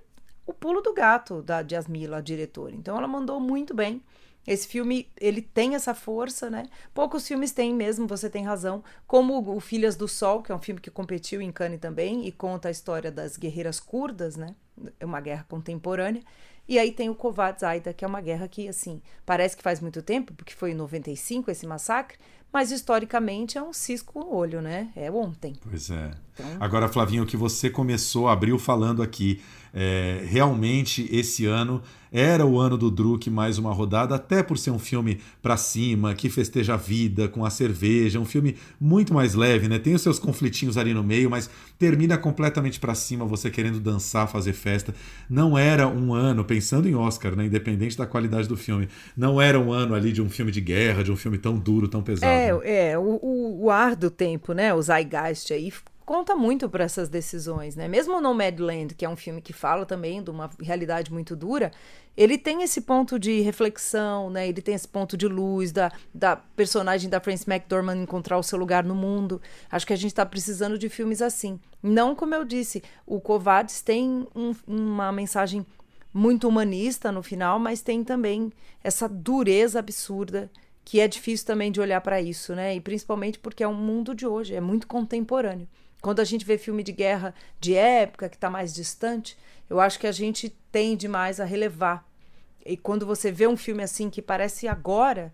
o pulo do gato da Jasmila, a diretora. Então, ela mandou muito bem. Esse filme, ele tem essa força, né? Poucos filmes têm mesmo, você tem razão. Como o Filhas do Sol, que é um filme que competiu em Cannes também e conta a história das guerreiras curdas, né? É uma guerra contemporânea. E aí tem o Kovad Zaida, que é uma guerra que, assim, parece que faz muito tempo, porque foi em 95 esse massacre, mas historicamente é um cisco no olho, né? É ontem. Pois é. Então... Agora, Flavinho, o que você começou, abriu falando aqui, é, realmente esse ano era o ano do Druk mais uma rodada, até por ser um filme para cima, que festeja a vida com a cerveja, um filme muito mais leve, né? Tem os seus conflitinhos ali no meio, mas termina completamente para cima, você querendo dançar, fazer festa. Não era um ano, pensando em Oscar, né? Independente da qualidade do filme, não era um ano ali de um filme de guerra, de um filme tão duro, tão pesado. É, né? é o, o, o ar do tempo, né? O Zeitgeist aí conta muito para essas decisões, né? Mesmo Nomadland, que é um filme que fala também de uma realidade muito dura, ele tem esse ponto de reflexão, né? Ele tem esse ponto de luz da, da personagem da Frances McDormand encontrar o seu lugar no mundo. Acho que a gente está precisando de filmes assim. Não como eu disse, o Covades tem um, uma mensagem muito humanista no final, mas tem também essa dureza absurda que é difícil também de olhar para isso, né? E principalmente porque é um mundo de hoje, é muito contemporâneo. Quando a gente vê filme de guerra de época, que está mais distante, eu acho que a gente tende mais a relevar. E quando você vê um filme assim que parece agora,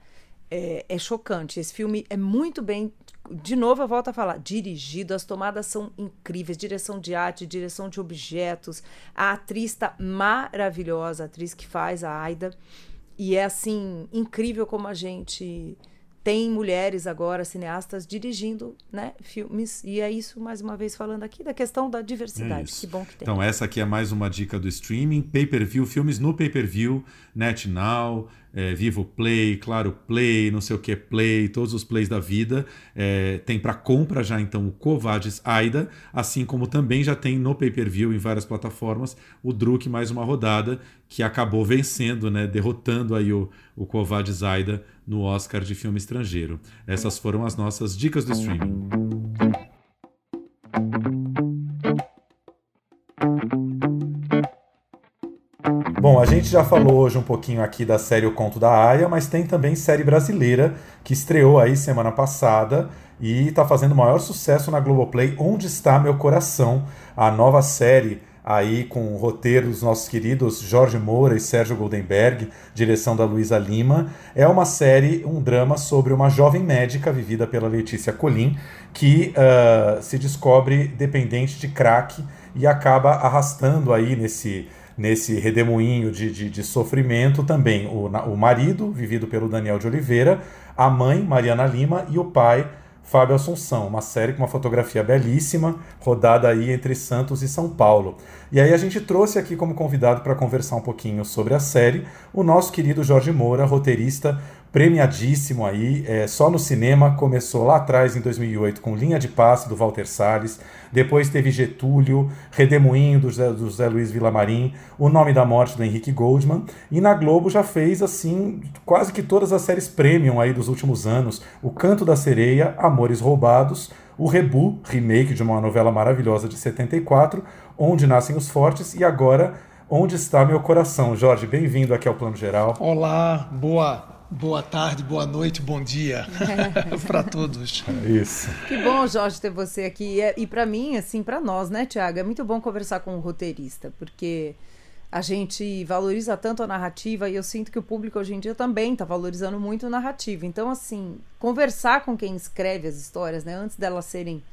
é, é chocante. Esse filme é muito bem. De novo, eu volto a falar: dirigido, as tomadas são incríveis, direção de arte, direção de objetos. A atriz está maravilhosa, a atriz que faz a Aida. E é assim, incrível como a gente tem mulheres agora, cineastas, dirigindo né, filmes. E é isso, mais uma vez, falando aqui da questão da diversidade. Que bom que tem. Então, essa aqui é mais uma dica do streaming. Pay-per-view, filmes no pay-per-view, NetNow, é, Vivo Play, Claro Play, não sei o que Play, todos os plays da vida. É, tem para compra já, então, o Covades Aida, assim como também já tem no pay-per-view em várias plataformas o Druk mais uma rodada, que acabou vencendo, né, derrotando aí o, o Covades Aida no Oscar de filme estrangeiro. Essas foram as nossas dicas do streaming. A gente já falou hoje um pouquinho aqui da série O Conto da Aya, mas tem também série brasileira que estreou aí semana passada e está fazendo maior sucesso na Globoplay. Onde está meu coração? A nova série aí com o roteiro dos nossos queridos Jorge Moura e Sérgio Goldenberg, direção da Luísa Lima. É uma série, um drama sobre uma jovem médica vivida pela Letícia Colim, que uh, se descobre dependente de crack e acaba arrastando aí nesse, nesse redemoinho de, de, de sofrimento também o, o marido, vivido pelo Daniel de Oliveira, a mãe, Mariana Lima, e o pai, Fábio Assunção, uma série com uma fotografia belíssima, rodada aí entre Santos e São Paulo. E aí a gente trouxe aqui como convidado para conversar um pouquinho sobre a série o nosso querido Jorge Moura, roteirista premiadíssimo aí, é, só no cinema, começou lá atrás em 2008 com Linha de Passe do Walter Salles, depois teve Getúlio, Redemoinho do José, do José Luiz Vilamarim, O Nome da Morte do Henrique Goldman, e na Globo já fez assim quase que todas as séries premium aí dos últimos anos, O Canto da Sereia, Amores Roubados, o Rebu, remake de uma novela maravilhosa de 74, Onde Nascem os Fortes, e agora Onde Está Meu Coração. Jorge, bem-vindo aqui ao Plano Geral. Olá, boa boa tarde, boa noite, bom dia para todos. Isso. Que bom, Jorge, ter você aqui. E para mim, assim, para nós, né, Tiago, é muito bom conversar com um roteirista, porque a gente valoriza tanto a narrativa e eu sinto que o público hoje em dia também está valorizando muito a narrativa. Então, assim, conversar com quem escreve as histórias, né, antes delas serem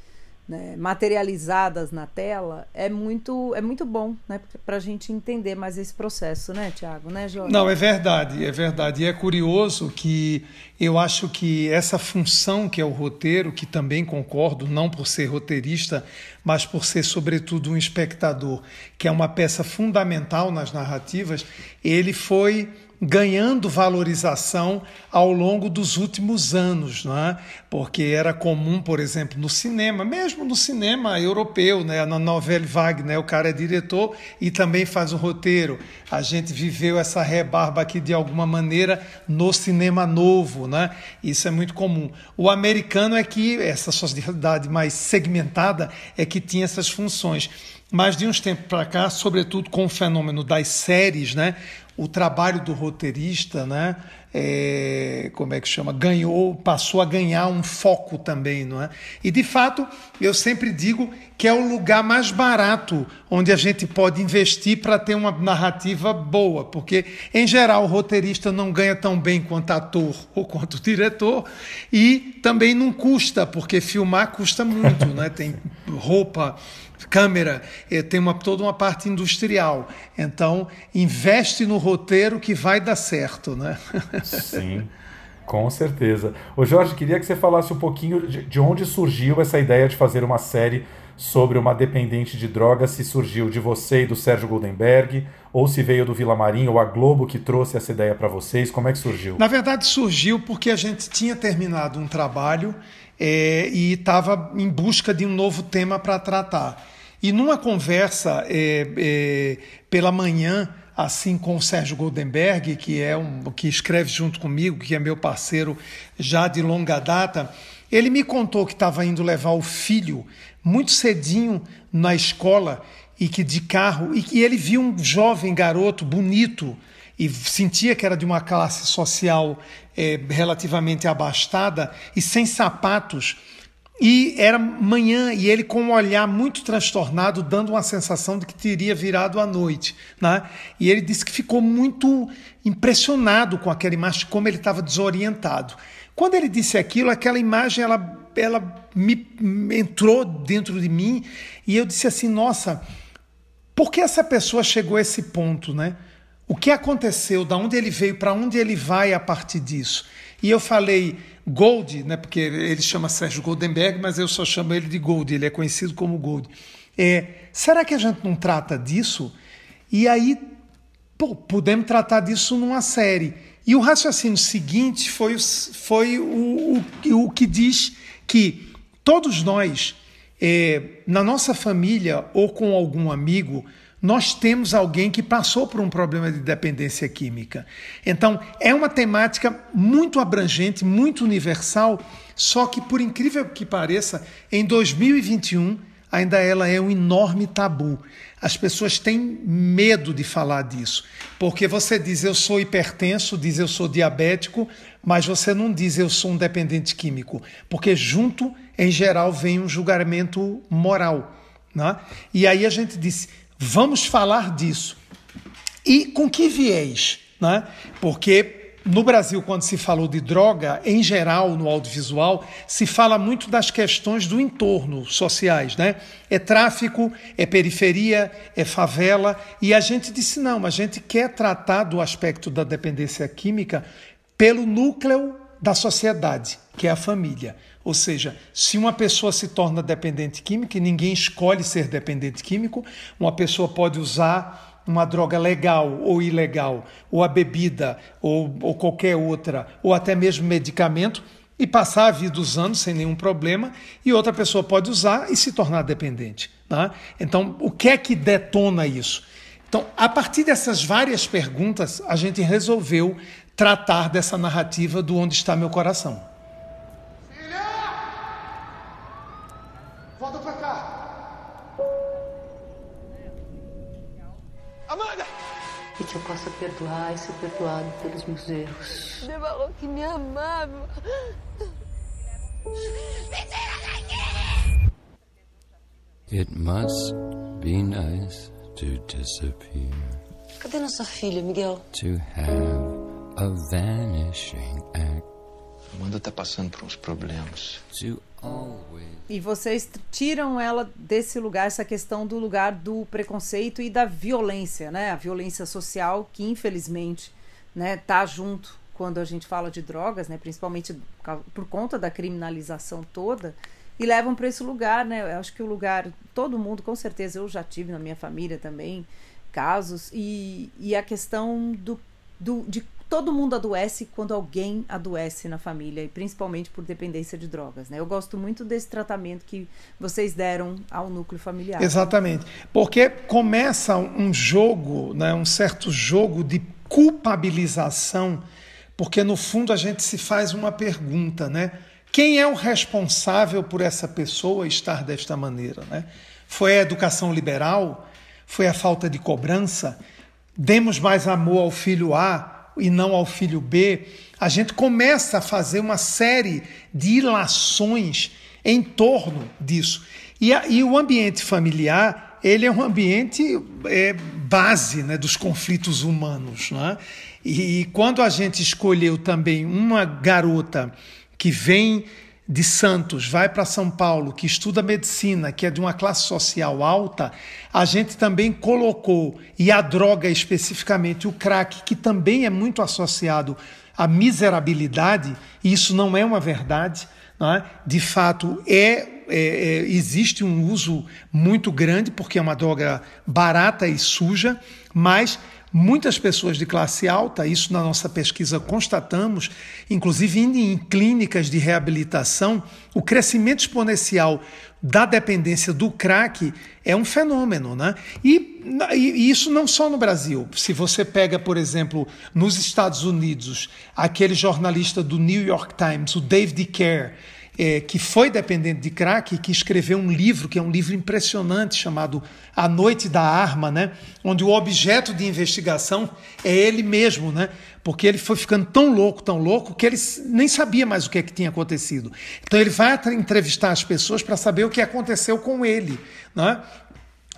né, materializadas na tela é muito é muito bom né para a gente entender mais esse processo né Tiago né não é verdade é verdade. E é curioso que eu acho que essa função que é o roteiro que também concordo não por ser roteirista mas por ser sobretudo um espectador que é uma peça fundamental nas narrativas ele foi ganhando valorização ao longo dos últimos anos, né? porque era comum, por exemplo, no cinema, mesmo no cinema europeu, né? na novela Wagner, o cara é diretor e também faz o roteiro. A gente viveu essa rebarba aqui de alguma maneira no cinema novo, né? isso é muito comum. O americano é que, essa sociedade mais segmentada, é que tinha essas funções. Mas de uns tempos para cá, sobretudo com o fenômeno das séries, né? O trabalho do roteirista, né? É, como é que chama? Ganhou, passou a ganhar um foco também, não é? E de fato, eu sempre digo que é o lugar mais barato onde a gente pode investir para ter uma narrativa boa, porque em geral o roteirista não ganha tão bem quanto ator ou quanto diretor e também não custa, porque filmar custa muito, né? Tem roupa, câmera, eh, tem uma, toda uma parte industrial. Então, investe no roteiro que vai dar certo, né? Sim, com certeza. Ô Jorge, queria que você falasse um pouquinho de, de onde surgiu essa ideia de fazer uma série sobre uma dependente de drogas, se surgiu de você e do Sérgio Goldenberg, ou se veio do Vila Marinho, ou a Globo que trouxe essa ideia para vocês, como é que surgiu? Na verdade, surgiu porque a gente tinha terminado um trabalho é, e estava em busca de um novo tema para tratar. E numa conversa é, é, pela manhã, assim com o Sérgio Goldenberg, que é um que escreve junto comigo, que é meu parceiro já de longa data, ele me contou que estava indo levar o filho muito cedinho na escola e que de carro e que ele viu um jovem garoto bonito e sentia que era de uma classe social é, relativamente abastada e sem sapatos e era manhã e ele com um olhar muito transtornado, dando uma sensação de que teria virado a noite. Né? E ele disse que ficou muito impressionado com aquela imagem, como ele estava desorientado. Quando ele disse aquilo, aquela imagem ela, ela me, me entrou dentro de mim e eu disse assim: nossa, por que essa pessoa chegou a esse ponto? Né? O que aconteceu? Da onde ele veio? Para onde ele vai a partir disso? E eu falei Gold, né, porque ele chama Sérgio Goldenberg, mas eu só chamo ele de Gold, ele é conhecido como Gold. É, será que a gente não trata disso? E aí, pô, podemos tratar disso numa série. E o raciocínio seguinte foi, foi o, o, o que diz que todos nós, é, na nossa família ou com algum amigo, nós temos alguém que passou por um problema de dependência química. Então, é uma temática muito abrangente, muito universal, só que, por incrível que pareça, em 2021 ainda ela é um enorme tabu. As pessoas têm medo de falar disso, porque você diz eu sou hipertenso, diz eu sou diabético, mas você não diz eu sou um dependente químico, porque junto, em geral, vem um julgamento moral. Né? E aí a gente disse Vamos falar disso. E com que viés? Né? Porque no Brasil, quando se falou de droga, em geral, no audiovisual, se fala muito das questões do entorno sociais, né? É tráfico, é periferia, é favela, e a gente disse não, a gente quer tratar do aspecto da dependência química pelo núcleo da sociedade, que é a família. Ou seja, se uma pessoa se torna dependente químico, e ninguém escolhe ser dependente químico, uma pessoa pode usar uma droga legal ou ilegal, ou a bebida, ou, ou qualquer outra, ou até mesmo medicamento, e passar a vida usando sem nenhum problema, e outra pessoa pode usar e se tornar dependente. Tá? Então, o que é que detona isso? Então, a partir dessas várias perguntas, a gente resolveu tratar dessa narrativa do Onde Está Meu Coração. E que eu possa perdoar e ser perdoado pelos meus erros. Ele falou que me amava. It must be nice to disappear. Cadê nossa filha, Miguel? To have a vanishing act. Amanda tá passando por uns problemas. E vocês tiram ela desse lugar, essa questão do lugar do preconceito e da violência, né? A violência social que infelizmente, né, tá junto quando a gente fala de drogas, né, principalmente por conta da criminalização toda, e levam para esse lugar, né? Eu acho que o lugar, todo mundo, com certeza, eu já tive na minha família também casos, e, e a questão do, do, de todo mundo adoece quando alguém adoece na família, e principalmente por dependência de drogas. Né? Eu gosto muito desse tratamento que vocês deram ao núcleo familiar. Exatamente. Porque começa um jogo, né, um certo jogo de culpabilização, porque no fundo a gente se faz uma pergunta, né? Quem é o responsável por essa pessoa estar desta maneira? Né? Foi a educação liberal? Foi a falta de cobrança? Demos mais amor ao filho A e não ao filho B? A gente começa a fazer uma série de ilações em torno disso. E, a, e o ambiente familiar, ele é um ambiente é, base né, dos conflitos humanos. Né? E, e quando a gente escolheu também uma garota que vem de Santos, vai para São Paulo, que estuda medicina, que é de uma classe social alta, a gente também colocou, e a droga especificamente, o crack, que também é muito associado à miserabilidade, e isso não é uma verdade, é? de fato é, é, é, existe um uso muito grande, porque é uma droga barata e suja, mas Muitas pessoas de classe alta, isso na nossa pesquisa constatamos, inclusive em clínicas de reabilitação, o crescimento exponencial da dependência do crack é um fenômeno. Né? E, e, isso não só no Brasil. Se você pega, por exemplo, nos Estados Unidos, aquele jornalista do New York Times, o David Kerr, é, que foi dependente de crack, que escreveu um livro, que é um livro impressionante, chamado A Noite da Arma, né? onde o objeto de investigação é ele mesmo, né? porque ele foi ficando tão louco, tão louco, que ele nem sabia mais o que, é que tinha acontecido. Então ele vai entrevistar as pessoas para saber o que aconteceu com ele. Né?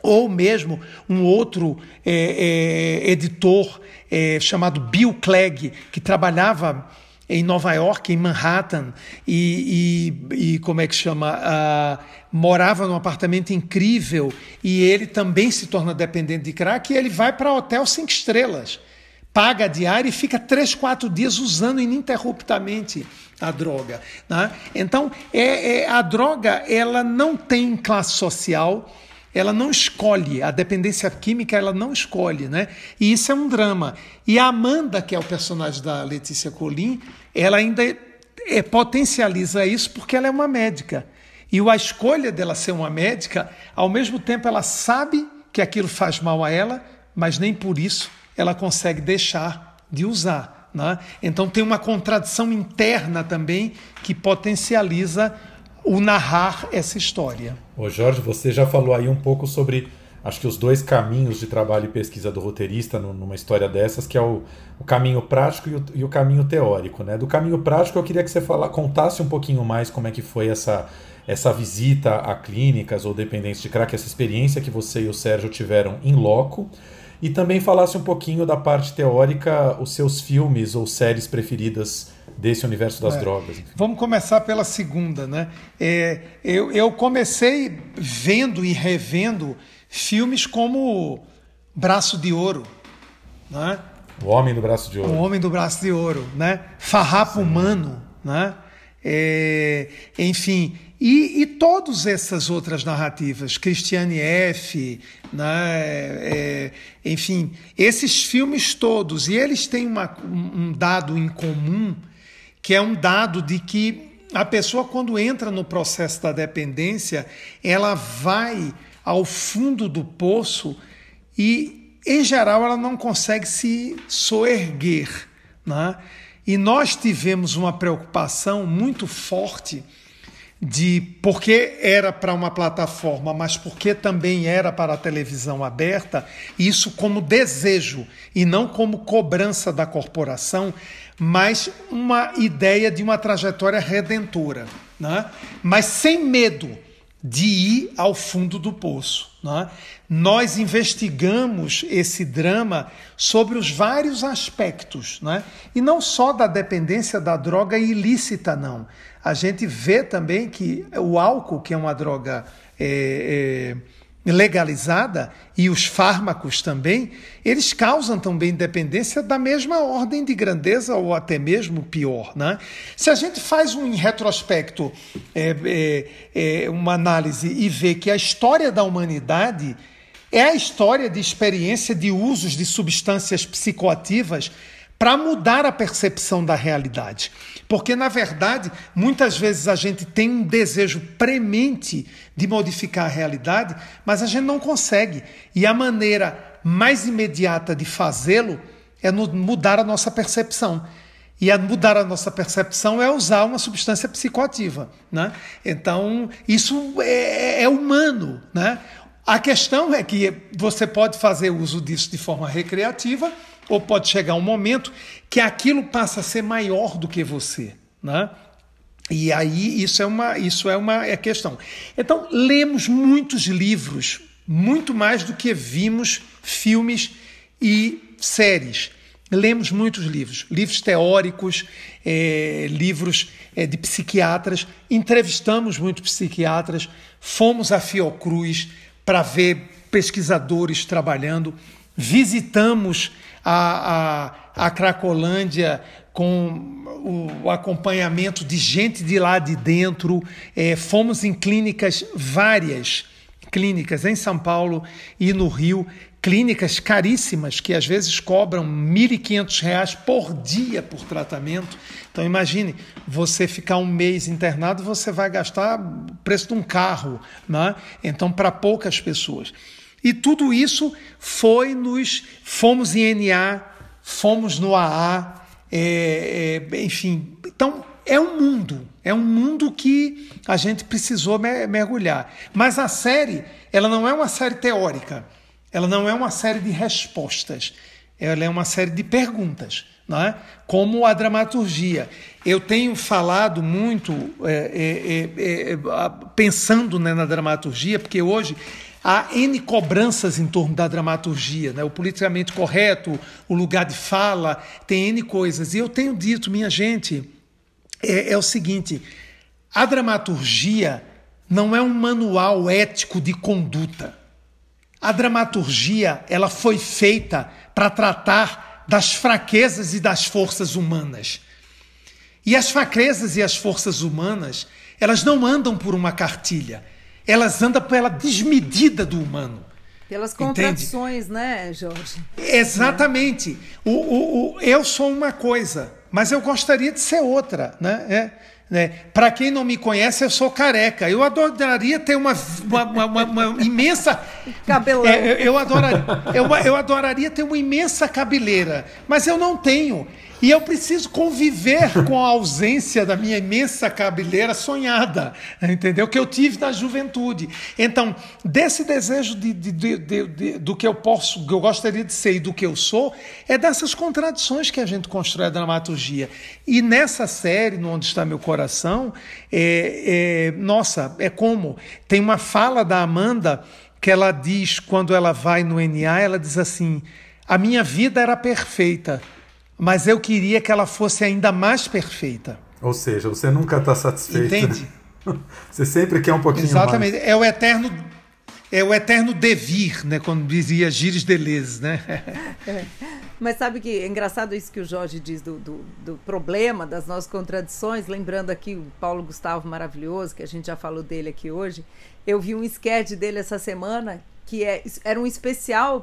Ou mesmo um outro é, é, editor é, chamado Bill Clegg, que trabalhava em Nova York, em Manhattan, e, e, e como é que chama? Uh, morava num apartamento incrível e ele também se torna dependente de crack e ele vai para hotel cinco estrelas, paga a diária e fica três, quatro dias usando ininterruptamente a droga. Né? Então, é, é, a droga ela não tem classe social ela não escolhe, a dependência química ela não escolhe, né? E isso é um drama. E a Amanda, que é o personagem da Letícia Colim, ela ainda é, potencializa isso porque ela é uma médica. E a escolha dela ser uma médica, ao mesmo tempo ela sabe que aquilo faz mal a ela, mas nem por isso ela consegue deixar de usar. Né? Então tem uma contradição interna também que potencializa o narrar essa história. Ô Jorge, você já falou aí um pouco sobre, acho que os dois caminhos de trabalho e pesquisa do roteirista numa história dessas, que é o, o caminho prático e o, e o, caminho teórico. Né? Do caminho prático, eu queria que você fala, contasse um pouquinho mais como é que foi essa, essa visita a clínicas ou dependentes de crack, essa experiência que você e o Sérgio tiveram em loco, e também falasse um pouquinho da parte teórica, os seus filmes ou séries preferidas desse universo das é. drogas. Enfim. Vamos começar pela segunda, né? É, eu, eu comecei vendo e revendo filmes como Braço de Ouro, né? O Homem do Braço de Ouro. O Homem do Braço de Ouro, né? Farrapo Sim. Humano, né? É, enfim, e, e todas essas outras narrativas, Christiane F., né, é, enfim, esses filmes todos, e eles têm uma, um dado em comum que é um dado de que a pessoa, quando entra no processo da dependência, ela vai ao fundo do poço e, em geral, ela não consegue se soerguer. Né? E nós tivemos uma preocupação muito forte de porque era para uma plataforma, mas porque também era para a televisão aberta, isso como desejo e não como cobrança da corporação, mas uma ideia de uma trajetória redentora, né? mas sem medo de ir ao fundo do poço. Né? Nós investigamos esse drama sobre os vários aspectos, né? e não só da dependência da droga ilícita, não. A gente vê também que o álcool, que é uma droga é, é, legalizada e os fármacos também, eles causam também dependência da mesma ordem de grandeza ou até mesmo pior. Né? Se a gente faz um retrospecto, é, é, é, uma análise e vê que a história da humanidade é a história de experiência de usos de substâncias psicoativas para mudar a percepção da realidade. Porque, na verdade, muitas vezes a gente tem um desejo premente de modificar a realidade, mas a gente não consegue. E a maneira mais imediata de fazê-lo é mudar a nossa percepção. E a mudar a nossa percepção é usar uma substância psicoativa. Né? Então, isso é, é humano. Né? A questão é que você pode fazer uso disso de forma recreativa ou pode chegar um momento que aquilo passa a ser maior do que você, né? E aí isso é uma isso é uma é questão. Então lemos muitos livros, muito mais do que vimos filmes e séries. Lemos muitos livros, livros teóricos, é, livros é, de psiquiatras, entrevistamos muitos psiquiatras, fomos a Fiocruz para ver pesquisadores trabalhando, visitamos a, a, a Cracolândia com o acompanhamento de gente de lá de dentro. É, fomos em clínicas várias, clínicas em São Paulo e no Rio, clínicas caríssimas que às vezes cobram R$ 1.500 por dia por tratamento. Então imagine, você ficar um mês internado, você vai gastar o preço de um carro, né? Então para poucas pessoas. E tudo isso foi nos. Fomos em NA, fomos no AA, é, é, enfim. Então, é um mundo. É um mundo que a gente precisou mergulhar. Mas a série, ela não é uma série teórica. Ela não é uma série de respostas. Ela é uma série de perguntas. Não é? Como a dramaturgia. Eu tenho falado muito é, é, é, é pensando né, na dramaturgia, porque hoje há N cobranças em torno da dramaturgia, né? o politicamente correto, o lugar de fala, tem N coisas. E eu tenho dito, minha gente, é, é o seguinte: a dramaturgia não é um manual ético de conduta. A dramaturgia ela foi feita para tratar das fraquezas e das forças humanas. E as fraquezas e as forças humanas, elas não andam por uma cartilha elas andam pela desmedida do humano. Pelas contradições, Entende? né, Jorge? Exatamente. O, o, o, eu sou uma coisa, mas eu gostaria de ser outra. Né? É, né? Para quem não me conhece, eu sou careca. Eu adoraria ter uma, uma, uma, uma imensa. Cabelão. É, eu, adoraria, eu, eu adoraria ter uma imensa cabeleira, mas eu não tenho. E eu preciso conviver com a ausência da minha imensa cabeleira sonhada, entendeu? Que eu tive na juventude. Então, desse desejo de, de, de, do que eu posso, que eu gostaria de ser e do que eu sou, é dessas contradições que a gente constrói a dramaturgia. E nessa série, no Onde Está Meu Coração, é, é, nossa, é como tem uma fala da Amanda que ela diz quando ela vai no NA, ela diz assim: a minha vida era perfeita mas eu queria que ela fosse ainda mais perfeita. Ou seja, você nunca está satisfeito. Entende? Você sempre quer um pouquinho Exatamente. mais. É o eterno é o eterno devir, né? Quando dizia Gires Deleuze, né? É. Mas sabe que é engraçado isso que o Jorge diz do, do, do, problema, das nossas contradições. Lembrando aqui o Paulo Gustavo maravilhoso, que a gente já falou dele aqui hoje. Eu vi um sketch dele essa semana que é, era um especial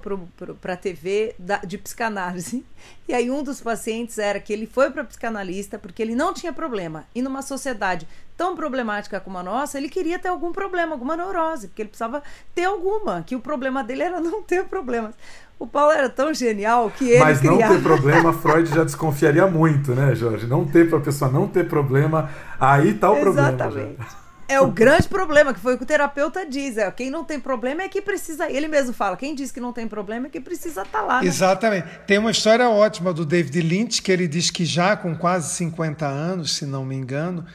para a TV da, de psicanálise. E aí um dos pacientes era que ele foi para psicanalista porque ele não tinha problema. E numa sociedade tão problemática como a nossa, ele queria ter algum problema, alguma neurose, porque ele precisava ter alguma, que o problema dele era não ter problemas. O Paulo era tão genial que ele Mas não criava... ter problema, Freud já desconfiaria muito, né, Jorge? Não ter para a pessoa não ter problema, aí tá o Exatamente. problema. Exatamente. É o grande problema, que foi o que o terapeuta diz. É, quem não tem problema é que precisa. Ele mesmo fala, quem diz que não tem problema é que precisa estar lá. Né? Exatamente. Tem uma história ótima do David Lynch, que ele diz que já com quase 50 anos, se não me engano,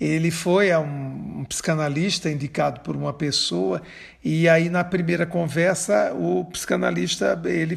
ele foi a um, um, psicanalista indicado por uma pessoa e aí na primeira conversa o psicanalista ele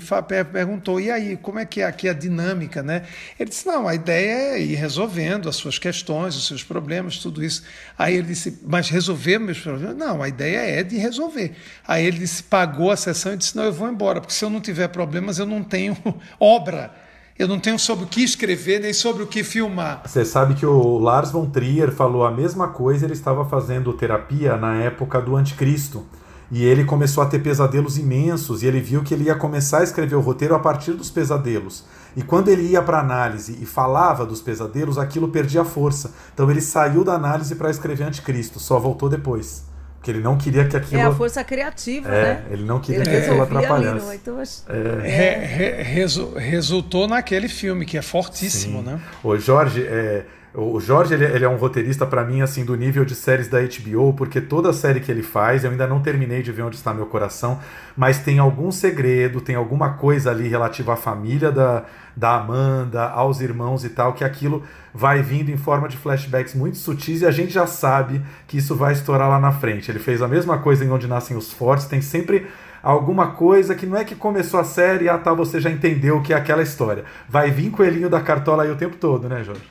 perguntou e aí como é que é aqui a dinâmica né? Ele disse não a ideia é ir resolvendo as suas questões os seus problemas tudo isso. Aí ele disse mas resolver meus problemas? Não a ideia é de resolver. Aí ele disse pagou a sessão e disse não eu vou embora porque se eu não tiver problemas eu não tenho obra eu não tenho sobre o que escrever nem sobre o que filmar. Você sabe que o Lars von Trier falou a mesma coisa, ele estava fazendo terapia na época do Anticristo. E ele começou a ter pesadelos imensos e ele viu que ele ia começar a escrever o roteiro a partir dos pesadelos. E quando ele ia para análise e falava dos pesadelos, aquilo perdia força. Então ele saiu da análise para escrever Anticristo, só voltou depois. Porque ele não queria que aquilo. É a força criativa, é, né? Ele não queria ele que aquilo atrapalhasse. Ali, então, é. Re, re, resu, resultou naquele filme, que é fortíssimo, Sim. né? O Jorge, é, o Jorge ele, ele, é um roteirista para mim assim do nível de séries da HBO, porque toda série que ele faz, eu ainda não terminei de ver onde está meu coração, mas tem algum segredo, tem alguma coisa ali relativa à família da, da Amanda, aos irmãos e tal, que aquilo vai vindo em forma de flashbacks muito sutis e a gente já sabe que isso vai estourar lá na frente. Ele fez a mesma coisa em Onde Nascem os Fortes, tem sempre alguma coisa que não é que começou a série, ah tá, você já entendeu o que é aquela história. Vai vir coelhinho da cartola aí o tempo todo, né, Jorge?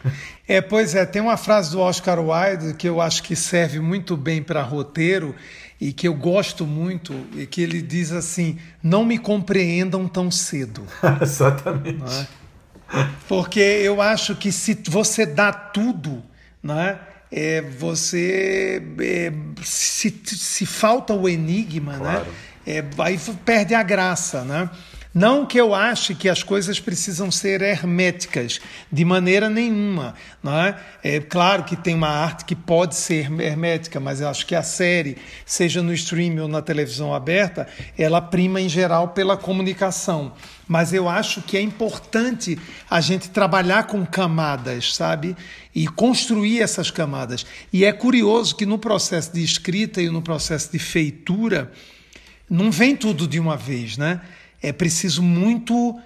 É, pois é, tem uma frase do Oscar Wilde que eu acho que serve muito bem para roteiro e que eu gosto muito, e que ele diz assim: não me compreendam tão cedo. Exatamente. É? Porque eu acho que se você dá tudo, né? É, você é, se, se falta o enigma, né? claro. né? É, aí perde a graça, né? Não que eu ache que as coisas precisam ser herméticas, de maneira nenhuma. Não é? é claro que tem uma arte que pode ser hermética, mas eu acho que a série, seja no streaming ou na televisão aberta, ela prima em geral pela comunicação. Mas eu acho que é importante a gente trabalhar com camadas, sabe? E construir essas camadas. E é curioso que no processo de escrita e no processo de feitura, não vem tudo de uma vez, né? É preciso muito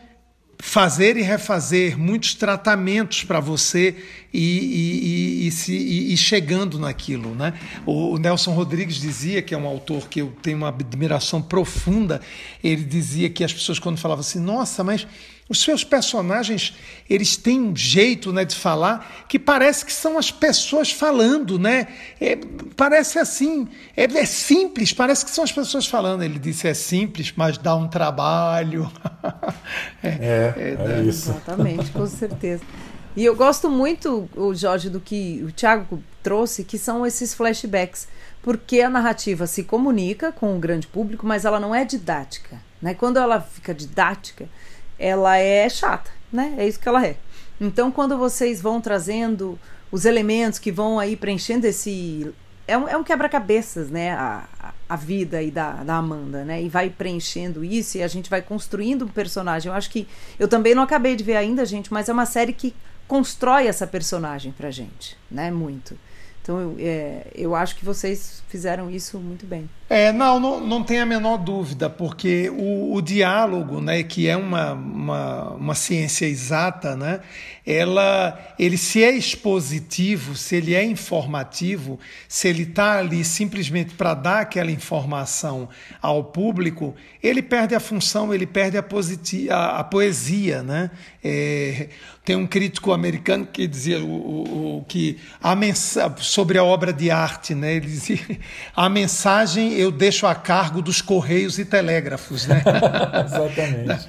fazer e refazer, muitos tratamentos para você e, e, e, se, e, chegando naquilo. Né? O Nelson Rodrigues dizia, que é um autor que eu tenho uma admiração profunda, ele dizia que as pessoas quando falavam assim, nossa, mas os seus personagens, eles têm um jeito né, de falar que parece que são as pessoas falando, né? É, parece assim, é, é, simples, parece que são as pessoas falando. Ele disse, é simples, mas dá um trabalho. é, é, é, é isso. Exatamente, com certeza. E eu gosto muito, o Jorge, do que o Thiago trouxe, que são esses flashbacks, porque a narrativa se comunica com o grande público, mas ela não é didática. Né? Quando ela fica didática ela é chata, né? É isso que ela é. Então, quando vocês vão trazendo os elementos que vão aí preenchendo esse. É um, é um quebra-cabeças, né? A, a vida aí da, da Amanda, né? E vai preenchendo isso e a gente vai construindo um personagem. Eu acho que. Eu também não acabei de ver ainda, gente, mas é uma série que constrói essa personagem pra gente, né? Muito. Então, é, eu acho que vocês fizeram isso muito bem. É, não, não, não tem a menor dúvida, porque o, o diálogo, né, que é uma, uma, uma, ciência exata, né, ela, ele se é expositivo, se ele é informativo, se ele está ali simplesmente para dar aquela informação ao público, ele perde a função, ele perde a, a, a poesia. Né? É, tem um crítico americano que dizia o, o, o que a sobre a obra de arte, né? ele dizia, a mensagem eu deixo a cargo dos correios e telégrafos. Né? Exatamente.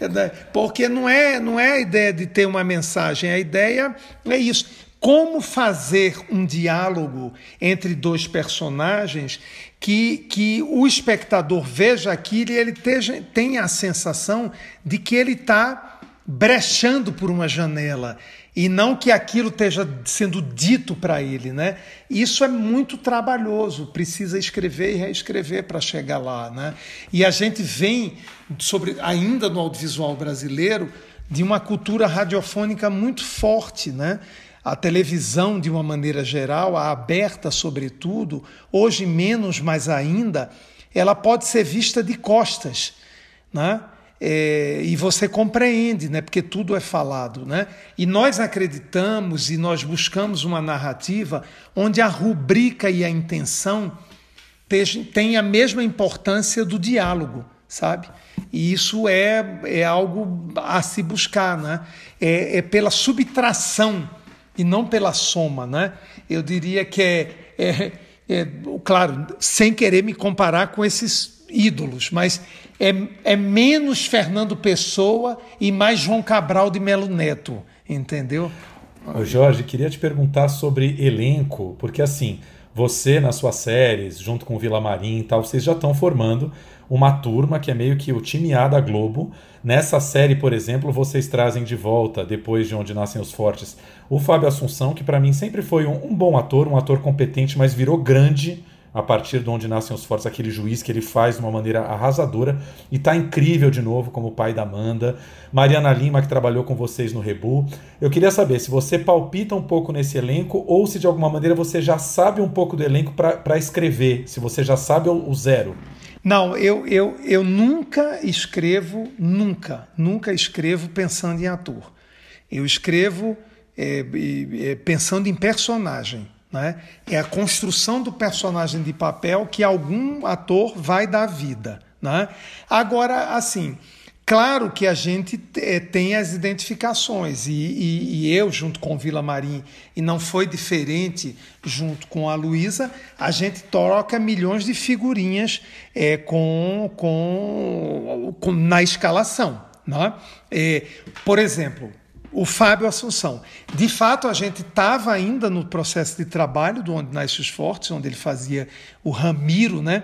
É, né? Porque não é, não é a ideia de ter uma mensagem, a ideia é isso. Como fazer um diálogo entre dois personagens que, que o espectador veja aquilo e ele teja, tenha a sensação de que ele está brechando por uma janela e não que aquilo esteja sendo dito para ele, né? Isso é muito trabalhoso, precisa escrever e reescrever para chegar lá, né? E a gente vem sobre ainda no audiovisual brasileiro de uma cultura radiofônica muito forte, né? a televisão de uma maneira geral, a aberta sobretudo, hoje menos, mas ainda, ela pode ser vista de costas, né? É, e você compreende, né? Porque tudo é falado, né? E nós acreditamos e nós buscamos uma narrativa onde a rubrica e a intenção têm a mesma importância do diálogo, sabe? E isso é, é algo a se buscar, né? É, é pela subtração e não pela soma, né? Eu diria que é, é, é claro, sem querer me comparar com esses ídolos, mas é, é menos Fernando Pessoa e mais João Cabral de Melo Neto, entendeu? Ô Jorge, queria te perguntar sobre elenco, porque assim, você nas suas séries, junto com o Vila Marim e tal, vocês já estão formando uma turma que é meio que o time A da Globo. Nessa série, por exemplo, vocês trazem de volta, depois de Onde Nascem os Fortes, o Fábio Assunção, que para mim sempre foi um, um bom ator, um ator competente, mas virou grande a partir de onde nascem os fortes, aquele juiz que ele faz de uma maneira arrasadora e tá incrível de novo como pai da Amanda. Mariana Lima, que trabalhou com vocês no Rebu. Eu queria saber se você palpita um pouco nesse elenco ou se de alguma maneira você já sabe um pouco do elenco para escrever, se você já sabe o, zero. Não, eu, eu, eu nunca escrevo, nunca, nunca escrevo pensando em ator. Eu escrevo é, é, pensando em personagem. Né? É a construção do personagem de papel que algum ator vai dar vida. Né? Agora, assim, claro que a gente é, tem as identificações, e, e, e, eu, junto com Vila Marim, e não foi diferente junto com a Luísa, a gente troca milhões de figurinhas é, com, com, com, na escalação. Né? É, por exemplo, o Fábio Assunção. De fato, a gente estava ainda no processo de trabalho do Onde Nasce os Fortes, onde ele fazia o Ramiro, né?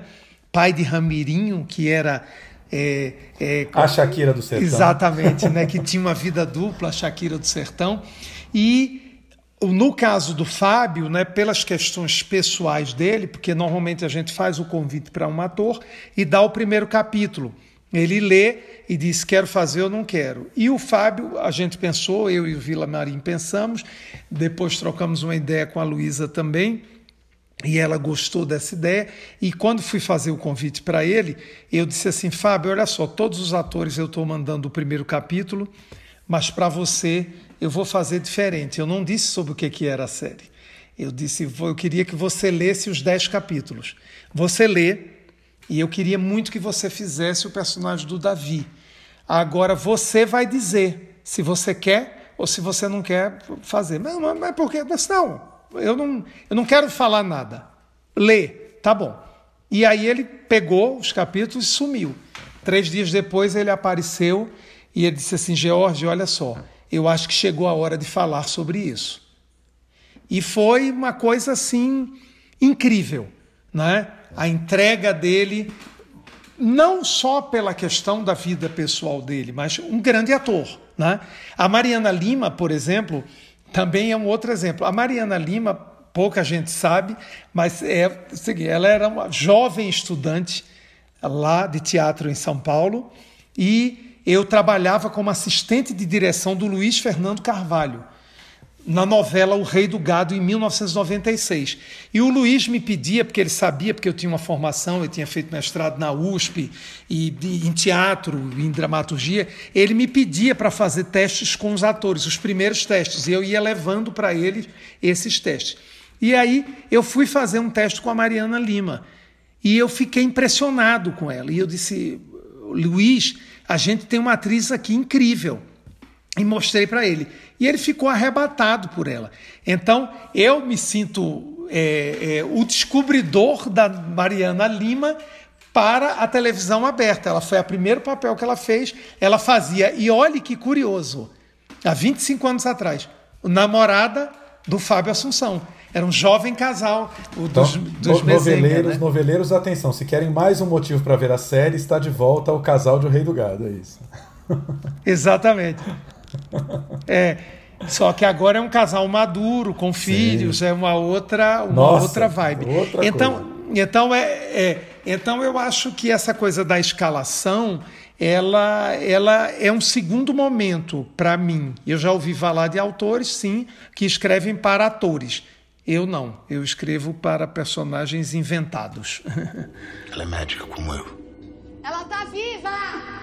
pai de Ramirinho, que era. É, é, a Shakira do Sertão. Exatamente, né? que tinha uma vida dupla, a Shakira do Sertão. E no caso do Fábio, né, pelas questões pessoais dele, porque normalmente a gente faz o convite para um ator e dá o primeiro capítulo. Ele lê e diz: quero fazer ou não quero. E o Fábio, a gente pensou, eu e o Vila Marim pensamos, depois trocamos uma ideia com a Luísa também. E ela gostou dessa ideia. E quando fui fazer o convite para ele, eu disse assim: Fábio, olha só, todos os atores eu estou mandando o primeiro capítulo, mas para você eu vou fazer diferente. Eu não disse sobre o que, que era a série. Eu disse: eu queria que você lesse os dez capítulos. Você lê, e eu queria muito que você fizesse o personagem do Davi. Agora você vai dizer se você quer ou se você não quer fazer. Mas, mas, por quê? Mas não, eu não, eu não quero falar nada. Lê, tá bom. E aí ele pegou os capítulos e sumiu. Três dias depois ele apareceu e ele disse assim: George, olha só, eu acho que chegou a hora de falar sobre isso. E foi uma coisa assim incrível, né? A entrega dele, não só pela questão da vida pessoal dele, mas um grande ator. Né? A Mariana Lima, por exemplo, também é um outro exemplo. A Mariana Lima, pouca gente sabe, mas é ela era uma jovem estudante lá de teatro em São Paulo e eu trabalhava como assistente de direção do Luiz Fernando Carvalho na novela O Rei do Gado, em 1996. E o Luiz me pedia, porque ele sabia, porque eu tinha uma formação, eu tinha feito mestrado na USP, e, e em teatro, em dramaturgia, ele me pedia para fazer testes com os atores, os primeiros testes, e eu ia levando para ele esses testes. E aí eu fui fazer um teste com a Mariana Lima, e eu fiquei impressionado com ela. E eu disse, Luiz, a gente tem uma atriz aqui incrível e mostrei para ele. E ele ficou arrebatado por ela. Então, eu me sinto é, é, o descobridor da Mariana Lima para a televisão aberta. Ela foi o primeiro papel que ela fez. Ela fazia, e olhe que curioso, há 25 anos atrás, namorada do Fábio Assunção. Era um jovem casal, o dos, então, dos noveleiros, né? noveleiros, atenção, se querem mais um motivo para ver a série, está de volta o casal de O Rei do Gado, é isso. Exatamente. É. Só que agora é um casal maduro, com filhos, Sim. é uma outra, uma Nossa, outra vibe. Outra então, coisa. então é, é, então eu acho que essa coisa da escalação ela, ela é um segundo momento para mim. Eu já ouvi falar de autores, sim, que escrevem para atores. Eu não, eu escrevo para personagens inventados. Ela é médica como eu. Ela tá viva!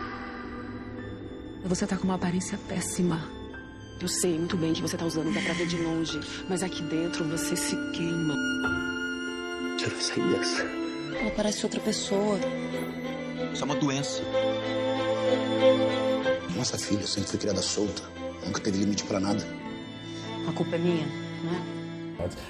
Você tá com uma aparência péssima. Eu sei muito bem que você tá usando, dá pra ver de longe. Mas aqui dentro você se queima. Quero sair dessa. Ela parece outra pessoa. Isso é uma doença. Nossa filha sempre foi criada solta. Nunca teve limite para nada. A culpa é minha, não é?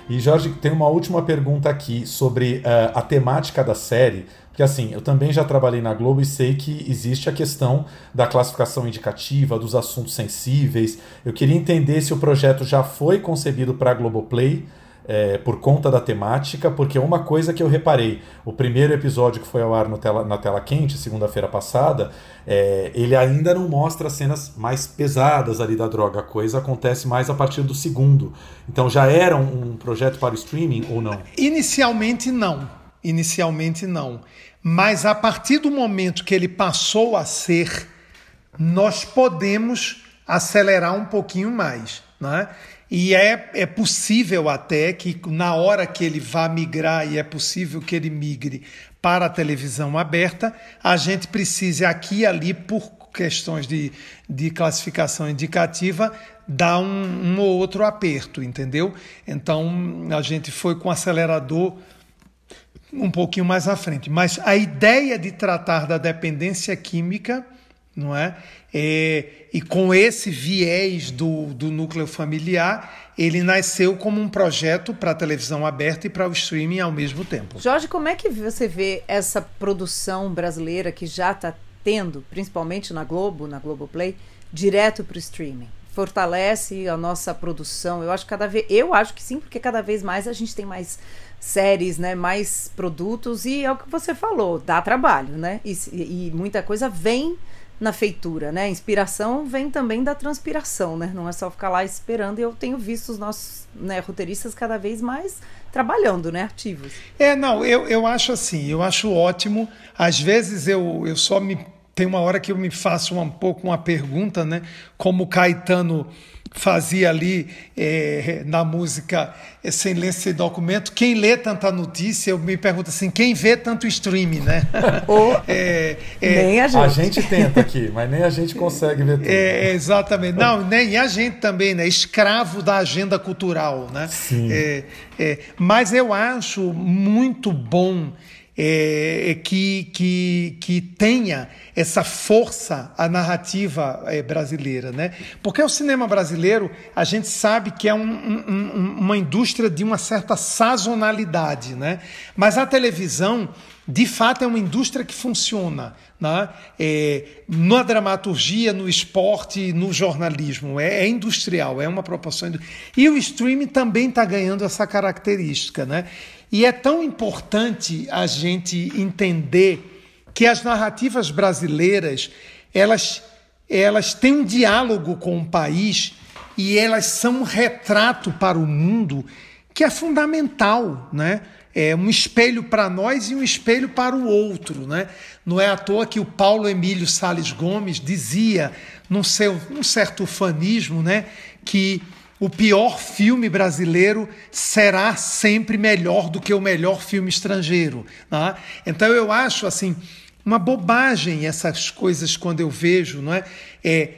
E Jorge, tem uma última pergunta aqui sobre uh, a temática da série. Porque assim, eu também já trabalhei na Globo e sei que existe a questão da classificação indicativa, dos assuntos sensíveis. Eu queria entender se o projeto já foi concebido para a Globoplay é, por conta da temática, porque uma coisa que eu reparei, o primeiro episódio que foi ao ar tela, na tela quente, segunda-feira passada, é, ele ainda não mostra cenas mais pesadas ali da droga, a coisa acontece mais a partir do segundo. Então já era um, um projeto para o streaming ou não? Inicialmente não. Inicialmente não. Mas a partir do momento que ele passou a ser, nós podemos acelerar um pouquinho mais. Né? E é, é possível até que na hora que ele vá migrar, e é possível que ele migre para a televisão aberta, a gente precise aqui e ali, por questões de, de classificação indicativa, dar um, um ou outro aperto, entendeu? Então a gente foi com o acelerador um pouquinho mais à frente. Mas a ideia de tratar da dependência química, não é? É, e com esse viés do, do núcleo familiar, ele nasceu como um projeto para a televisão aberta e para o streaming ao mesmo tempo. Jorge, como é que você vê essa produção brasileira que já está tendo, principalmente na Globo, na Globoplay, direto para o streaming? Fortalece a nossa produção? Eu acho cada vez, eu acho que sim, porque cada vez mais a gente tem mais séries, né, mais produtos e é o que você falou, dá trabalho, né? E, e muita coisa vem na feitura, né? Inspiração vem também da transpiração, né? Não é só ficar lá esperando. Eu tenho visto os nossos né, roteiristas cada vez mais trabalhando, né? Ativos. É, não, eu, eu acho assim, eu acho ótimo. Às vezes eu, eu só me. Tem uma hora que eu me faço um pouco uma pergunta, né? Como Caetano fazia ali é, na música é, Sem Ler Sem Documento, quem lê tanta notícia, eu me pergunto assim, quem vê tanto streaming, né? é, nem a gente. A gente tenta aqui, mas nem a gente consegue ver tudo. É, exatamente. Não, nem a gente também, né? Escravo da agenda cultural, né? Sim. É, é, mas eu acho muito bom é, que, que, que tenha essa força a narrativa é, brasileira, né? Porque o cinema brasileiro a gente sabe que é um, um, uma indústria de uma certa sazonalidade, né? Mas a televisão de fato é uma indústria que funciona né? é, na dramaturgia, no esporte, no jornalismo. É, é industrial, é uma proporção. E o streaming também está ganhando essa característica. Né? E é tão importante a gente entender que as narrativas brasileiras elas, elas têm um diálogo com o país e elas são um retrato para o mundo que é fundamental, né? É um espelho para nós e um espelho para o outro, né? Não é à toa que o Paulo Emílio Sales Gomes dizia, num, seu, num certo ufanismo, né, que o pior filme brasileiro será sempre melhor do que o melhor filme estrangeiro. Né? Então eu acho assim uma bobagem essas coisas quando eu vejo, não é? é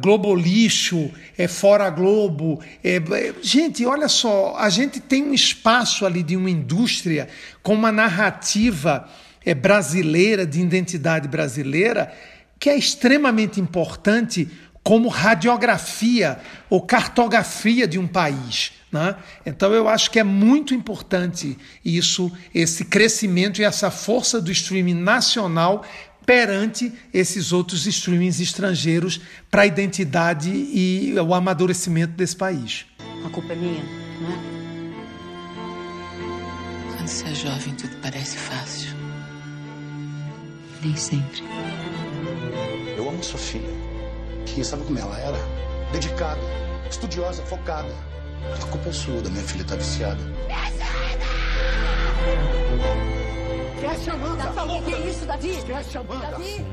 Globo lixo, é fora Globo. É, gente, olha só, a gente tem um espaço ali de uma indústria com uma narrativa é, brasileira, de identidade brasileira, que é extremamente importante como radiografia ou cartografia de um país. Né? Então eu acho que é muito importante isso, esse crescimento e essa força do streaming nacional perante esses outros streamings estrangeiros para a identidade e o amadurecimento desse país. A culpa é minha, não é? Quando você é jovem, tudo parece fácil. Nem sempre. Eu amo Sofia. E sabe como ela era? Dedicada, estudiosa, focada. A culpa é sua, da minha filha tá viciada. Esquece a Amanda! Davi, que é isso, Davi? Esquece a Amanda! Davi!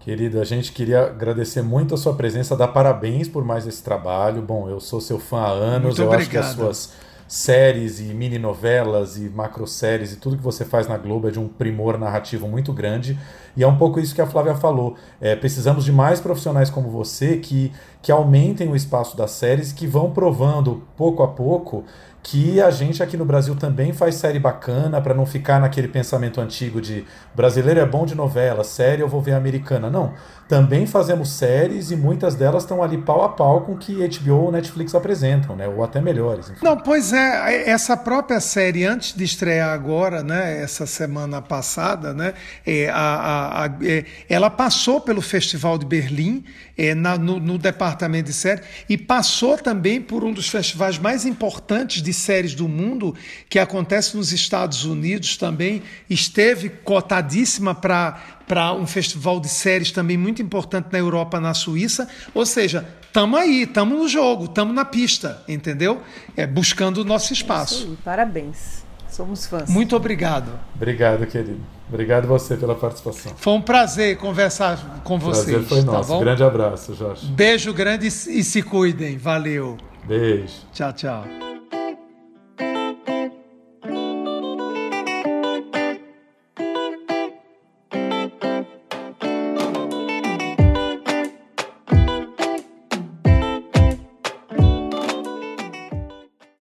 Querida, a gente queria agradecer muito a sua presença, dar parabéns por mais esse trabalho. Bom, eu sou seu fã há anos, Muito eu obrigado. acho que as suas séries e mini novelas e macroséries e tudo que você faz na Globo é de um primor narrativo muito grande. E é um pouco isso que a Flávia falou. É, precisamos de mais profissionais como você que, que aumentem o espaço das séries, que vão provando pouco a pouco que a gente aqui no Brasil também faz série bacana para não ficar naquele pensamento antigo de brasileiro é bom de novela, série eu vou ver americana. Não, também fazemos séries e muitas delas estão ali pau a pau com o que HBO ou Netflix apresentam, né? Ou até melhores. Enfim. Não, pois é, essa própria série, antes de estrear agora, né, essa semana passada, né, é, a, a, a, é, ela passou pelo Festival de Berlim, é, na, no, no, departamento de série, e passou também por um dos festivais mais importantes de séries do mundo, que acontece nos Estados Unidos também, esteve cotadíssima para para um festival de séries também muito importante na Europa, na Suíça. Ou seja, estamos aí, estamos no jogo, estamos na pista, entendeu? É, buscando o nosso espaço. Aí, parabéns. Somos fãs. Muito obrigado. Obrigado, querido. Obrigado você pela participação. Foi um prazer conversar com vocês. Prazer foi nosso. Tá grande abraço, Jorge. Beijo grande e se cuidem. Valeu. Beijo. Tchau, tchau.